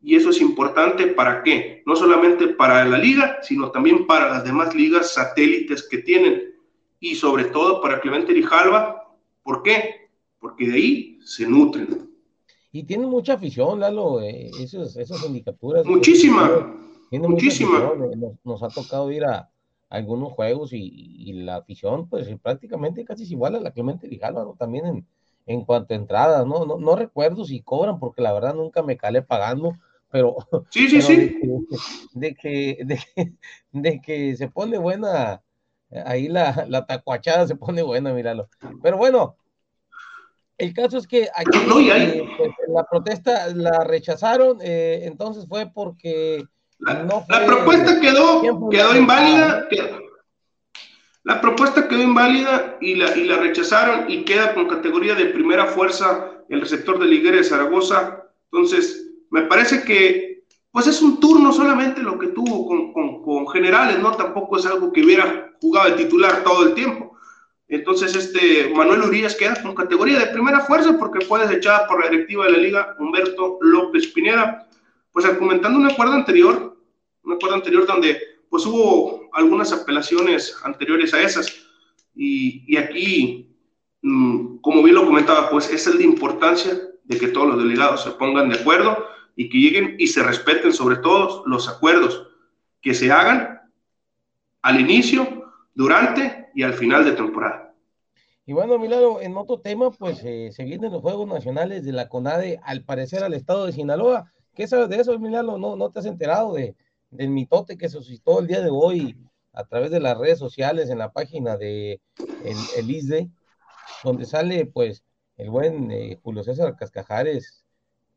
y eso es importante para qué, no solamente para la liga, sino también para las demás ligas satélites que tienen y sobre todo para Clemente Rijalva. ¿Por qué? Porque de ahí se nutren. Y tiene mucha afición, Lalo, eh, esos, esas indicaturas. Muchísima. Tiene muchísima. Eh, nos, ha tocado ir a, algunos juegos y, la afición, pues prácticamente casi es igual a la Clemente Rijalva, ¿no? También en, en cuanto a entradas, ¿no? ¿no? No recuerdo si cobran, porque la verdad nunca me calé pagando, pero. Sí, sí, sí. De que, de que, de que se pone buena Ahí la, la tacuachada se pone buena, míralo. Pero bueno, el caso es que aquí eh, pues, la protesta la rechazaron, eh, entonces fue porque la, no la propuesta quedó, quedó inválida. la propuesta quedó inválida y la, y la rechazaron y queda con categoría de primera fuerza el receptor de Liguera de Zaragoza. Entonces, me parece que pues es un turno solamente lo que tuvo con, generales, ¿no? Tampoco es algo que hubiera jugado de titular todo el tiempo. Entonces, este Manuel Urias queda con categoría de primera fuerza porque fue desechada por la directiva de la liga Humberto López Pineda. Pues argumentando un acuerdo anterior, un acuerdo anterior donde pues hubo algunas apelaciones anteriores a esas. Y, aquí, mm, como bien lo comentaba, pues es el de importancia de que todos los delegados se pongan de acuerdo y que lleguen y se respeten sobre todo los acuerdos que se hagan al inicio, durante y al final de temporada. Y bueno, Milano, en otro tema, pues eh, se vienen los Juegos Nacionales de la CONADE, al parecer al estado de Sinaloa. ¿Qué sabes de eso, Milano? ¿No, no te has enterado de, del mitote que se suscitó el día de hoy a través de las redes sociales en la página de el, ISDE, donde sale pues el buen eh, Julio César Cascajares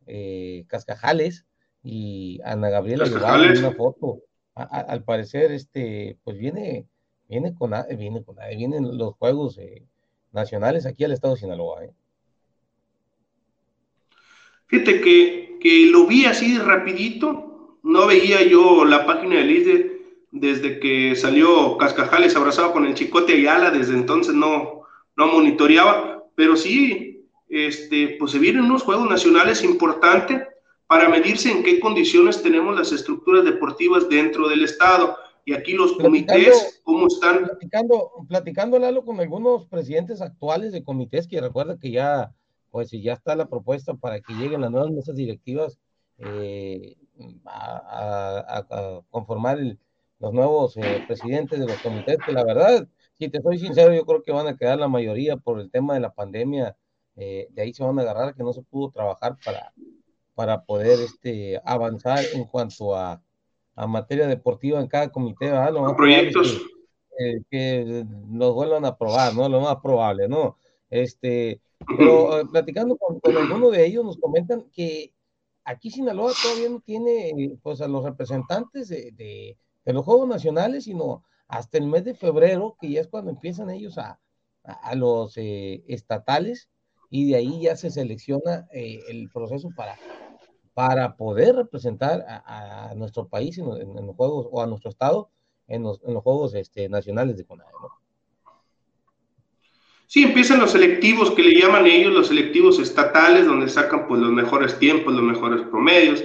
eh, Cascajales y Ana Gabriela llevaron una foto. al parecer, este, pues viene, viene con, viene con, vienen los juegos eh, nacionales aquí al estado de Sinaloa. ¿eh? Fíjate que, que, lo vi así rapidito, no veía yo la página del ISDE desde que salió Cascajales abrazado con el Chicote Ayala, desde entonces no, no monitoreaba, pero sí este, pues se vienen unos juegos nacionales importantes para medirse en qué condiciones tenemos las estructuras deportivas dentro del Estado. Y aquí los comités, ¿cómo están? Platicando, platicando, Lalo, con algunos presidentes actuales de comités, que recuerda que ya, pues ya está la propuesta para que lleguen las nuevas mesas directivas eh, a, conformar los nuevos eh, presidentes de los comités, que la verdad, si te soy sincero, yo creo que van a quedar la mayoría por el tema de la pandemia, eh, de ahí se van a agarrar que no se pudo trabajar para, para poder este, avanzar en cuanto a a materia deportiva en cada comité, ¿verdad? Proyectos. Que, que, los vuelvan a aprobar, ¿no? Lo más probable, ¿no? Este, pero eh, platicando con, con alguno de ellos nos comentan que aquí Sinaloa todavía no tiene pues a los representantes de, de, de, los Juegos Nacionales, sino hasta el mes de febrero, que ya es cuando empiezan ellos a, a, a los eh, estatales, y de ahí ya se selecciona eh, el proceso para para poder representar a, nuestro país en, los juegos o a nuestro estado en los, en los juegos este, nacionales de CONADE, ¿no? Sí, empiezan los selectivos que le llaman ellos los selectivos estatales, donde sacan pues los mejores tiempos, los mejores promedios,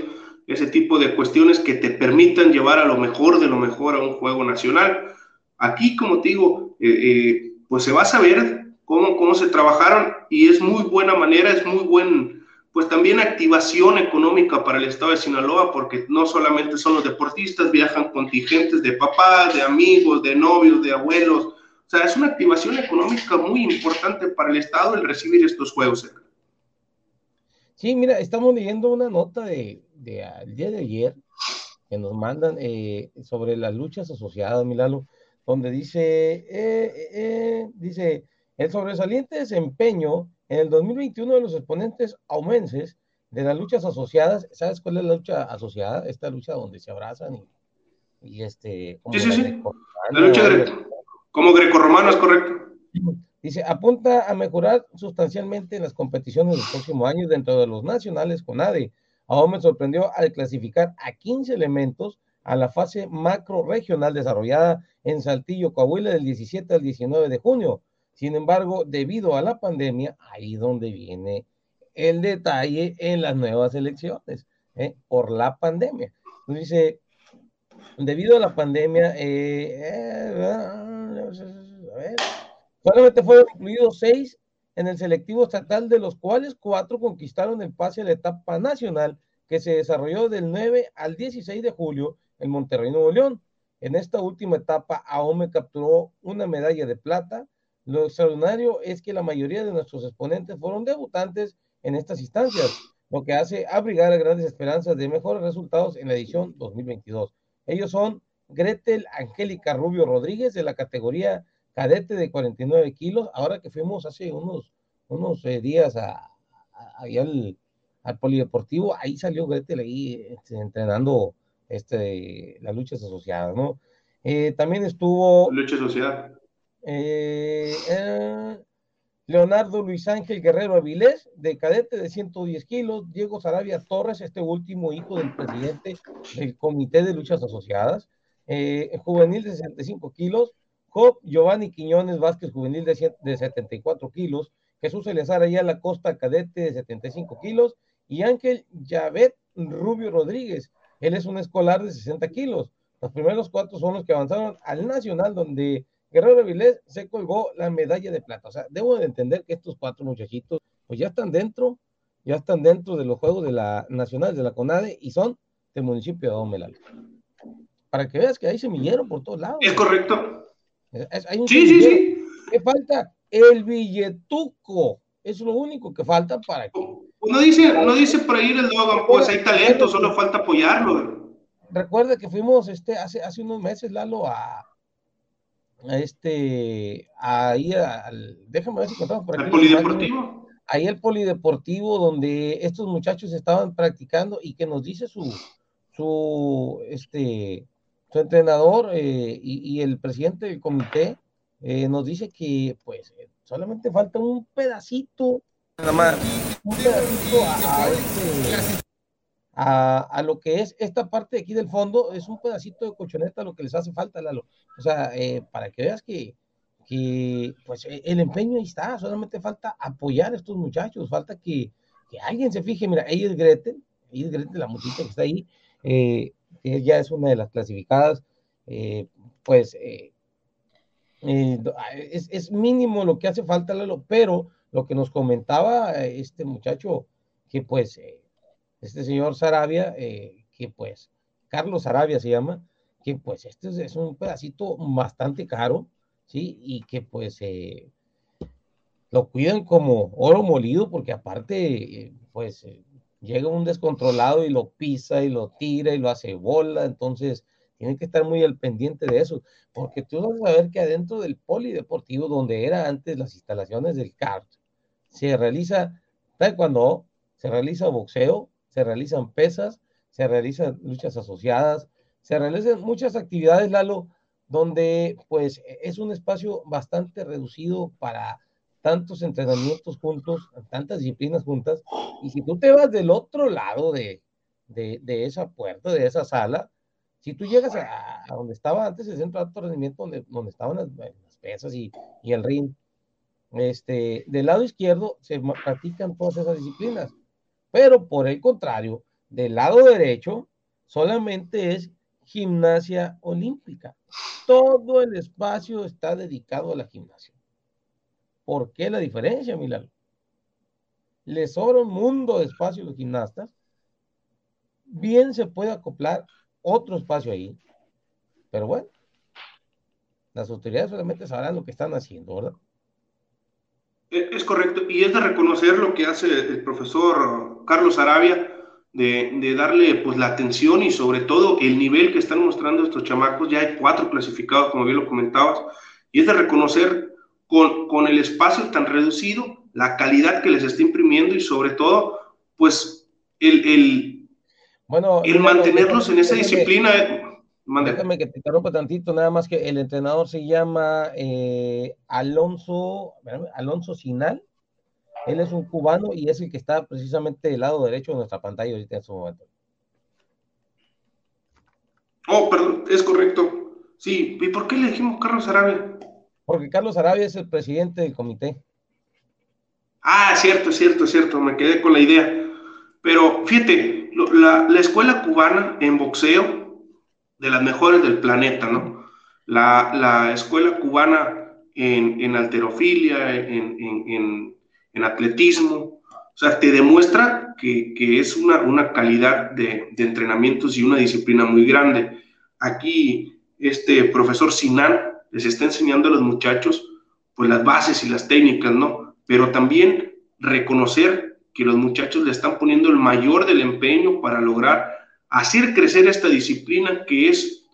ese tipo de cuestiones que te permitan llevar a lo mejor de lo mejor a un juego nacional. Aquí, como te digo, eh, eh, pues se va a saber cómo, cómo se trabajaron y es muy buena manera, es muy buen pues también activación económica para el estado de Sinaloa, porque no solamente son los deportistas, viajan contingentes de papás, de amigos, de novios, de abuelos. O sea, es una activación económica muy importante para el estado el recibir estos juegos. Sí, mira, estamos leyendo una nota de, de el día de ayer que nos mandan eh, sobre las luchas asociadas, Milalo, donde dice, eh, eh, eh dice, el sobresaliente desempeño en el 2021 de los exponentes aumenses de las luchas asociadas, ¿sabes cuál es la lucha asociada? Esta lucha donde se abrazan y, y este... Sí, sí, sí. La lucha greco, como grecorromano es correcto. Dice, apunta a mejorar sustancialmente en las competiciones del próximo año dentro de los nacionales con ADE. Aún me sorprendió al clasificar a 15 elementos a la fase macro regional desarrollada en Saltillo, Coahuila, del 17 al 19 de junio. Sin embargo, debido a la pandemia, ahí donde viene el detalle en las nuevas elecciones, ¿eh? por la pandemia. dice, debido a la pandemia, eh, eh, solamente fueron incluidos seis en el selectivo estatal, de los cuales cuatro conquistaron el pase a la etapa nacional que se desarrolló del 9 al 16 de julio en Monterrey, Nuevo León. En esta última etapa, AOME capturó una medalla de plata, lo extraordinario es que la mayoría de nuestros exponentes fueron debutantes en estas instancias, lo que hace abrigar a grandes esperanzas de mejores resultados en la edición 2022. Ellos son Gretel Angélica Rubio Rodríguez de la categoría cadete de 49 kilos, ahora que fuimos hace unos, unos eh, días a, al, polideportivo, ahí salió Gretel ahí este, entrenando este, las luchas asociadas. Eh, también estuvo... Lucha asociada. Eh, Leonardo Luis Ángel Guerrero Avilés, de cadete de 110 kilos, Diego Sarabia Torres, este último hijo del presidente del Comité de Luchas Asociadas, eh, juvenil de 65 kilos, Job Giovanni Quiñones Vázquez, juvenil de, de 74 kilos, Jesús Elezar la Costa, cadete de 75 kilos, y Ángel Yavet Rubio Rodríguez, él es un escolar de 60 kilos. Los primeros cuatro son los que avanzaron al Nacional, donde Guerrero Vilés se colgó la medalla de plata. O sea, debo de entender que estos cuatro muchachitos, pues ya están dentro, ya están dentro de los Juegos de la Nacional de la CONADE y son del municipio de Omelal. Para que veas que hay semillero por todos lados. Es correcto. sí, sí, sí. ¿Qué falta? El billetuco. Es lo único que falta para que. Uno dice, uno dice por ahí el Logan, pues hay talento, solo falta apoyarlo. Recuerda que fuimos este, hace, hace unos meses, Lalo, a, este, ahí, al, déjame ver si contamos por aquí. ¿El polideportivo? Ahí el polideportivo donde estos muchachos estaban practicando y que nos dice su, su, este, su entrenador eh, y, el presidente del comité eh, nos dice que pues solamente falta un pedacito, nada más, un pedacito a, este, a, lo que es esta parte de aquí del fondo, es un pedacito de colchoneta lo que les hace falta, Lalo. O sea, eh, para que veas que, que, pues e, el empeño ahí está, solamente falta apoyar a estos muchachos, falta que, que alguien se fije, mira, ella es Gretel, ahí es grande la muchacha que está ahí, eh, ya es una de las clasificadas, eh, pues eh, es, es, mínimo lo que hace falta, Lalo, pero lo que nos comentaba este muchacho, que pues este señor Sarabia, que pues Carlos Sarabia se llama, que pues este es, un pedacito bastante caro, ¿sí? Y que pues lo cuidan como oro molido, porque aparte, pues llega un descontrolado y lo pisa y lo tira y lo hace bola, entonces tienen que estar muy al pendiente de eso, porque tú vas a ver que adentro del polideportivo, donde era antes las instalaciones del CART, se realiza taekwondo, se realiza boxeo, se realizan pesas, se realizan luchas asociadas, se realizan muchas actividades, Lalo, donde pues es un espacio bastante reducido para tantos entrenamientos juntos, tantas disciplinas juntas, y si tú te vas del otro lado de, de, esa puerta, de esa sala, si tú llegas a, donde estaba antes el centro de alto rendimiento, donde, donde estaban las, pesas y, y, el ring, este, del lado izquierdo se practican todas esas disciplinas, pero por el contrario, del lado derecho solamente es gimnasia olímpica. Todo el espacio está dedicado a la gimnasia. ¿Por qué la diferencia, Milán? Le sobra un mundo de espacio a los gimnastas. Bien se puede acoplar otro espacio ahí. Pero bueno, las autoridades solamente sabrán lo que están haciendo, ¿verdad? Es correcto, y es de reconocer lo que hace el profesor Carlos Arabia, de, de, darle pues la atención y sobre todo el nivel que están mostrando estos chamacos. Ya hay cuatro clasificados, como bien lo comentabas, y es de reconocer con, con el espacio tan reducido, la calidad que les está imprimiendo y sobre todo, pues, el, el, bueno, el mantenerlos en esa disciplina. Déjame que te interrumpa tantito, nada más que el entrenador se llama eh, Alonso, Alonso Sinal. Él es un cubano y es el que está precisamente del lado derecho de nuestra pantalla ahorita en su momento. Oh, perdón, es correcto. Sí, ¿y por qué le dijimos Carlos Arabia? Porque Carlos Arabia es el presidente del comité. Ah, cierto, cierto, cierto, me quedé con la idea. Pero fíjate, la, escuela cubana en boxeo, de las mejores del planeta, ¿no? La, escuela cubana en, alterofilia, en, atletismo, o sea, te demuestra que, es una, una calidad de, de, entrenamientos y una disciplina muy grande. Aquí, este profesor Sinan les está enseñando a los muchachos pues las bases y las técnicas, ¿no? Pero también reconocer que los muchachos le están poniendo el mayor del empeño para lograr hacer crecer esta disciplina que es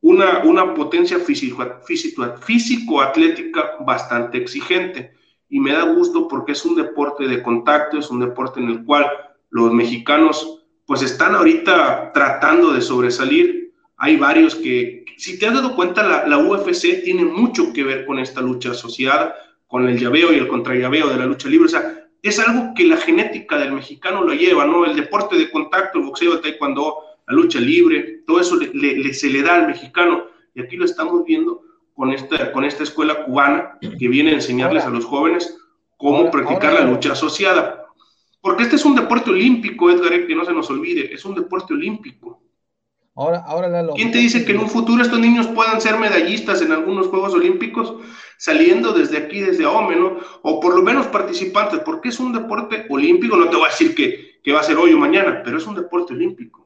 una, una potencia físico-atlética bastante exigente. Y me da gusto porque es un deporte de contacto, es un deporte en el cual los mexicanos pues están ahorita tratando de sobresalir. Hay varios que, si te has dado cuenta, la, UFC tiene mucho que ver con esta lucha asociada, con el llaveo y el contrallaveo de la lucha libre. O sea, es algo que la genética del mexicano lo lleva, ¿no? El deporte de contacto, el boxeo, el taekwondo, la lucha libre, todo eso le, se le da al mexicano. Y aquí lo estamos viendo con esta, con esta escuela cubana que viene a enseñarles a los jóvenes cómo practicar la lucha asociada. Porque este es un deporte olímpico, Edgar, que no se nos olvide, es un deporte olímpico. Ahora, ahora ¿Quién te dice que en un futuro estos niños puedan ser medallistas en algunos Juegos Olímpicos saliendo desde aquí, desde Ome, ¿no? O por lo menos participantes, porque es un deporte olímpico, no te voy a decir que, que va a ser hoy o mañana, pero es un deporte olímpico.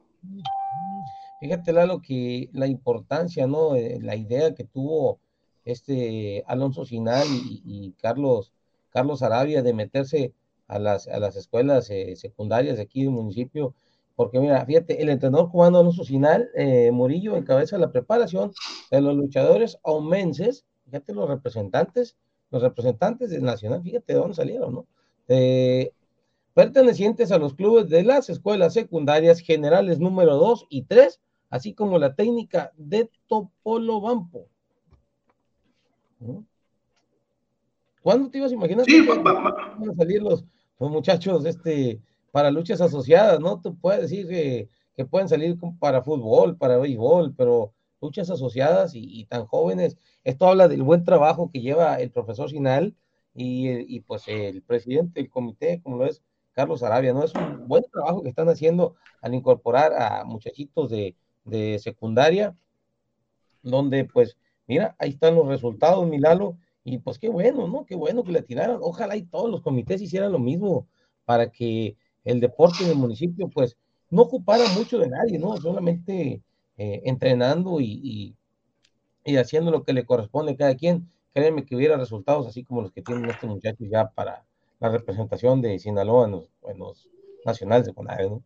Fíjate, Lalo, que la importancia, ¿no? Eh, la idea que tuvo este Alonso Sinal y, Carlos, Carlos Arabia de meterse a las, a las escuelas eh, secundarias aquí del municipio, porque mira, fíjate, el entrenador cubano Alonso Sinal, eh, Murillo, encabeza la preparación de los luchadores aumenses, fíjate los representantes, los representantes del Nacional, fíjate de dónde salieron, ¿no? pertenecientes a los clubes de las escuelas secundarias generales número 2 y 3, así como la técnica de Topolo Bampo. ¿Cuándo te ibas a imaginar que van a salir los, los muchachos este, para luchas asociadas, ¿no? Tú puedes decir que, pueden salir para fútbol, para béisbol, pero luchas asociadas y, tan jóvenes. Esto habla del buen trabajo que lleva el profesor Sinal y, pues el presidente del comité, como lo es Carlos Arabia, ¿no? Es un buen trabajo que están haciendo al incorporar a muchachitos de, de secundaria, donde pues, mira, ahí están los resultados, Milalo, y pues qué bueno, ¿no? Qué bueno que le tiraran. Ojalá y todos los comités hicieran lo mismo para que el deporte en el municipio, pues, no ocupara mucho de nadie, ¿no? Solamente eh, entrenando y, y, haciendo lo que le corresponde a cada quien. Créeme que hubiera resultados así como los que tienen estos muchachos ya para la representación de Sinaloa en los, nacionales de ¿no?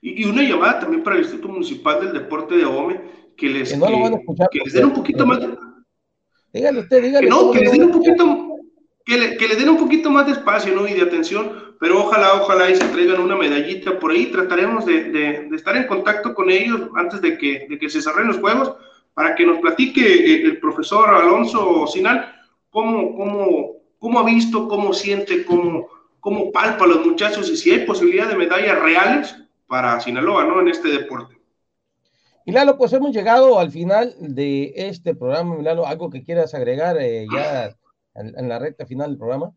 Y, una llamada también para el Instituto Municipal del Deporte de Ome, que les, que, les den un poquito más... Dígale usted, dígale. Que no, que les den un poquito... Que le, que le, den un poquito más de espacio ¿no? y de atención, pero ojalá, ojalá y se traigan una medallita por ahí. Trataremos de, de, de estar en contacto con ellos antes de que, de que se cerren los juegos para que nos platique eh, el profesor Alonso Sinal cómo, cómo, cómo ha visto, cómo siente, cómo, cómo palpa a los muchachos y si hay posibilidad de medallas reales para Sinaloa, ¿no? En este deporte. Milano, pues hemos llegado al final de este programa, Milano, ¿algo que quieras agregar eh, ya en, la recta final del programa?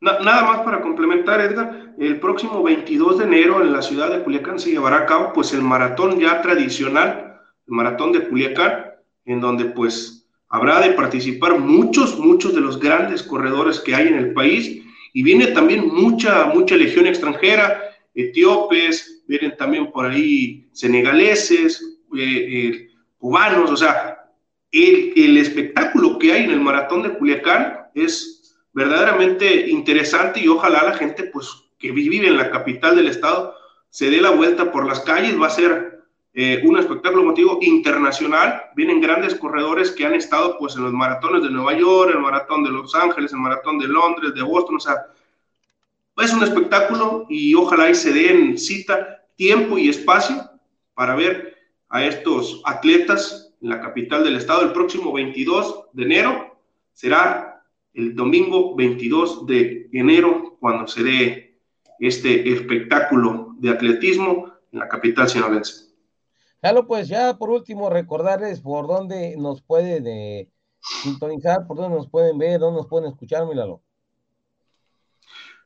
nada más para complementar, Edgar, el próximo 22 de enero en la ciudad de Culiacán se llevará a cabo pues el maratón ya tradicional, el maratón de Culiacán, en donde pues habrá de participar muchos, muchos de los grandes corredores que hay en el país y viene también mucha, mucha legión extranjera, etíopes, vienen también por ahí senegaleses, eh, eh, cubanos, o sea, el, el, espectáculo que hay en el maratón de Culiacán es verdaderamente interesante y ojalá la gente pues que vive en la capital del estado se dé la vuelta por las calles, va a ser eh, un espectáculo motivo internacional, vienen grandes corredores que han estado pues en los maratones de Nueva York, el maratón de Los Ángeles, el maratón de Londres, de Boston, o sea, es un espectáculo y ojalá y se den cita, tiempo y espacio para ver a estos atletas en la capital del estado el próximo 22 de enero. Será el domingo 22 de enero cuando se dé este espectáculo de atletismo en la capital sinaloense. Claro, pues ya por último recordarles por dónde nos pueden sintonizar, por dónde nos pueden ver, dónde nos pueden escuchar, Milalo.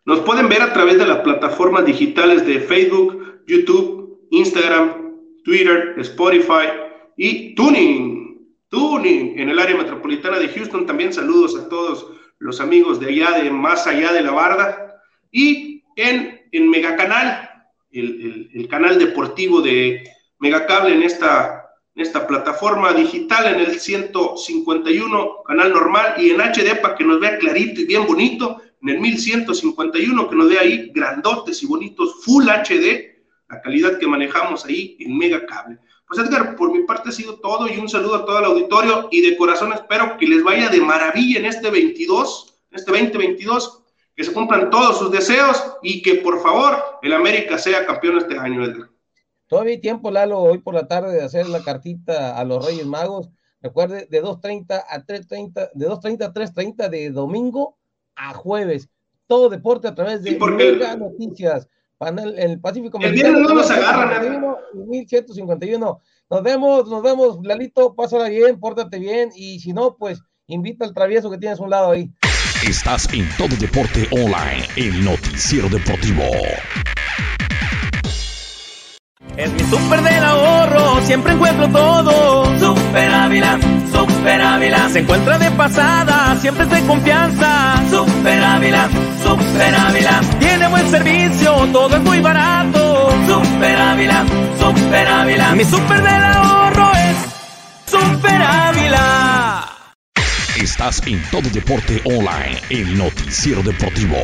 Nos pueden ver a través de las plataformas digitales de Facebook, YouTube, Instagram, Twitter, Spotify y Tuning. Tuning en el área metropolitana de Houston. También saludos a todos los amigos de allá, de más allá de la barda. Y en, en Megacanal, el, el, canal deportivo de Megacable en esta, en esta plataforma digital, en el 151, canal normal, y en HD para que nos vea clarito y bien bonito en el 1151, que nos dé ahí grandotes y bonitos, Full HD, la calidad que manejamos ahí en Mega Cable. Pues Edgar, por mi parte ha sido todo y un saludo a todo el auditorio y de corazón espero que les vaya de maravilla en este 22, en este 2022, que se cumplan todos sus deseos y que por favor el América sea campeón este año, Edgar. Todavía hay tiempo, Lalo, hoy por la tarde de hacer la cartita a los Reyes Magos. Recuerde, de 2.30 a 3.30, de 2.30 a 3.30 de domingo a jueves. Todo deporte a través de Mega Noticias. Panel, el Pacífico El viernes no nos agarran. 1151. Nos vemos, nos vemos, Lalito, pásala bien, pórtate bien y si no, pues invita al travieso que tienes a un lado ahí. Estás en Todo Deporte Online, el noticiero deportivo. Es mi super del ahorro, siempre encuentro todo. Super Ávila, Super Ávila. Se encuentra de pasada, siempre es de confianza. Super Ávila, Super Ávila. Tiene buen servicio, todo es muy barato. Super Ávila, Super Ávila. Mi super del ahorro es Super Ávila. Estás en Todo Deporte Online, el noticiero deportivo.